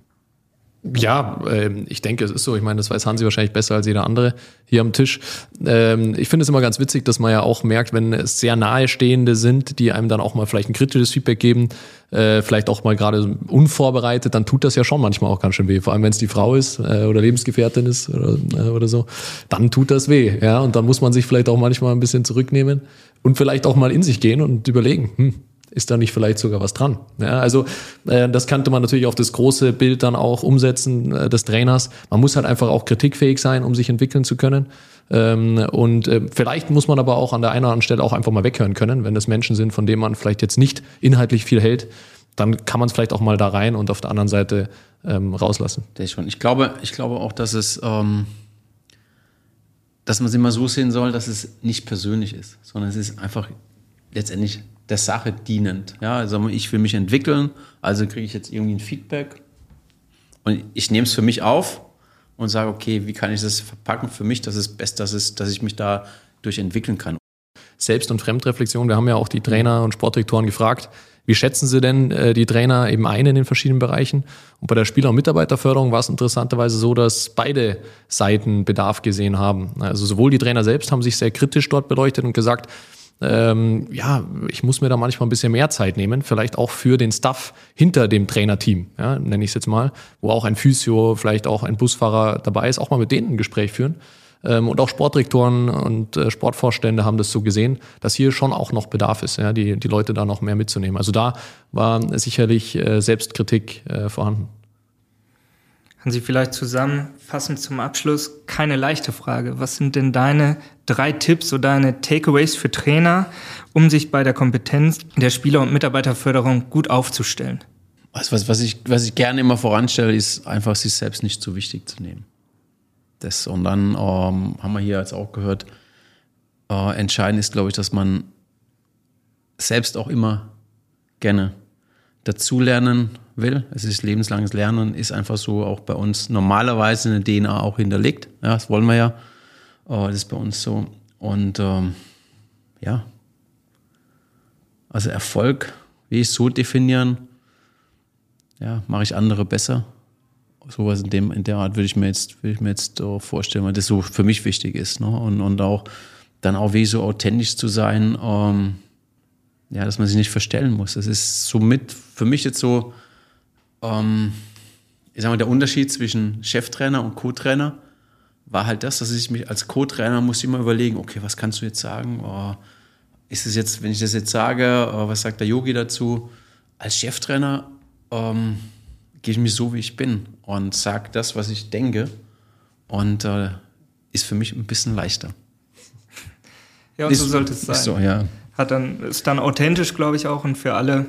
Ja, ähm, ich denke, es ist so. Ich meine, das weiß Hansi wahrscheinlich besser als jeder andere hier am Tisch. Ähm, ich finde es immer ganz witzig, dass man ja auch merkt, wenn es sehr nahestehende sind, die einem dann auch mal vielleicht ein kritisches Feedback geben, äh, vielleicht auch mal gerade unvorbereitet, dann tut das ja schon manchmal auch ganz schön weh. Vor allem, wenn es die Frau ist äh, oder Lebensgefährtin ist oder, äh, oder so, dann tut das weh. Ja, und dann muss man sich vielleicht auch manchmal ein bisschen zurücknehmen und vielleicht auch mal in sich gehen und überlegen, hm, ist da nicht vielleicht sogar was dran? Ja, also äh, das könnte man natürlich auf das große Bild dann auch umsetzen äh, des Trainers. Man muss halt einfach auch kritikfähig sein, um sich entwickeln zu können. Ähm, und äh, vielleicht muss man aber auch an der einen oder anderen Stelle auch einfach mal weghören können, wenn das Menschen sind, von denen man vielleicht jetzt nicht inhaltlich viel hält. Dann kann man es vielleicht auch mal da rein und auf der anderen Seite ähm, rauslassen. Ich glaube, ich glaube auch, dass es, ähm, dass man es immer so sehen soll, dass es nicht persönlich ist, sondern es ist einfach letztendlich der Sache dienend. Ja, also ich will mich entwickeln, also kriege ich jetzt irgendwie ein Feedback und ich nehme es für mich auf und sage, okay, wie kann ich das verpacken für mich, dass es best, dass es, dass ich mich da durchentwickeln kann. Selbst- und Fremdreflexion, wir haben ja auch die Trainer und Sportdirektoren gefragt, wie schätzen Sie denn äh, die Trainer eben ein in den verschiedenen Bereichen? Und bei der Spieler- und Mitarbeiterförderung war es interessanterweise so, dass beide Seiten Bedarf gesehen haben. Also sowohl die Trainer selbst haben sich sehr kritisch dort beleuchtet und gesagt, ähm, ja, ich muss mir da manchmal ein bisschen mehr Zeit nehmen, vielleicht auch für den Staff hinter dem Trainerteam, ja, nenne ich es jetzt mal, wo auch ein Physio, vielleicht auch ein Busfahrer dabei ist, auch mal mit denen ein Gespräch führen. Ähm, und auch Sportdirektoren und äh, Sportvorstände haben das so gesehen, dass hier schon auch noch Bedarf ist, ja, die, die Leute da noch mehr mitzunehmen. Also da war sicherlich äh, Selbstkritik äh, vorhanden. Können Sie vielleicht zusammenfassend zum Abschluss, keine leichte Frage. Was sind denn deine drei Tipps oder deine Takeaways für Trainer, um sich bei der Kompetenz der Spieler- und Mitarbeiterförderung gut aufzustellen? Also was, was, ich, was ich gerne immer voranstelle, ist einfach sich selbst nicht zu wichtig zu nehmen. Das, und dann ähm, haben wir hier jetzt auch gehört, äh, entscheidend ist, glaube ich, dass man selbst auch immer gerne dazulernen will. Es ist lebenslanges Lernen, ist einfach so auch bei uns normalerweise in der DNA auch hinterlegt. Ja, das wollen wir ja. Das ist bei uns so. Und ähm, ja, also Erfolg, wie ich es so definieren, ja, mache ich andere besser. Sowas in, in der Art würde ich mir jetzt, würde ich mir jetzt vorstellen, weil das so für mich wichtig ist. Ne? Und, und auch dann auch wie so authentisch zu sein, ähm, ja, dass man sich nicht verstellen muss. Das ist somit für mich jetzt so, ähm, ich sag mal, der Unterschied zwischen Cheftrainer und Co-Trainer war halt das, dass ich mich als Co-Trainer muss immer überlegen, okay, was kannst du jetzt sagen? Oh, ist es jetzt, wenn ich das jetzt sage, oh, was sagt der Yogi dazu? Als Cheftrainer ähm, gehe ich mich so, wie ich bin und sage das, was ich denke. Und äh, ist für mich ein bisschen leichter. Ja, und ist, so sollte es sein. So, ja. Hat dann, ist dann authentisch, glaube ich, auch und für alle,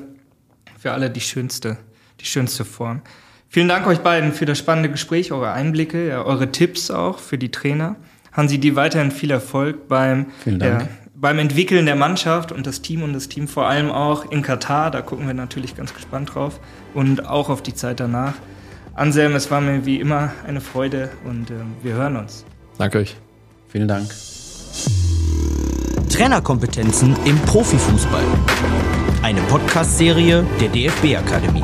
für alle die schönste, die schönste Form. Vielen Dank euch beiden für das spannende Gespräch, eure Einblicke, ja, eure Tipps auch für die Trainer. Hansi, dir weiterhin viel Erfolg beim, ja, beim Entwickeln der Mannschaft und das Team und das Team vor allem auch in Katar. Da gucken wir natürlich ganz gespannt drauf und auch auf die Zeit danach. Anselm, es war mir wie immer eine Freude und äh, wir hören uns. Danke euch. Vielen Dank. Trainerkompetenzen im Profifußball. Eine Podcast-Serie der DFB Akademie.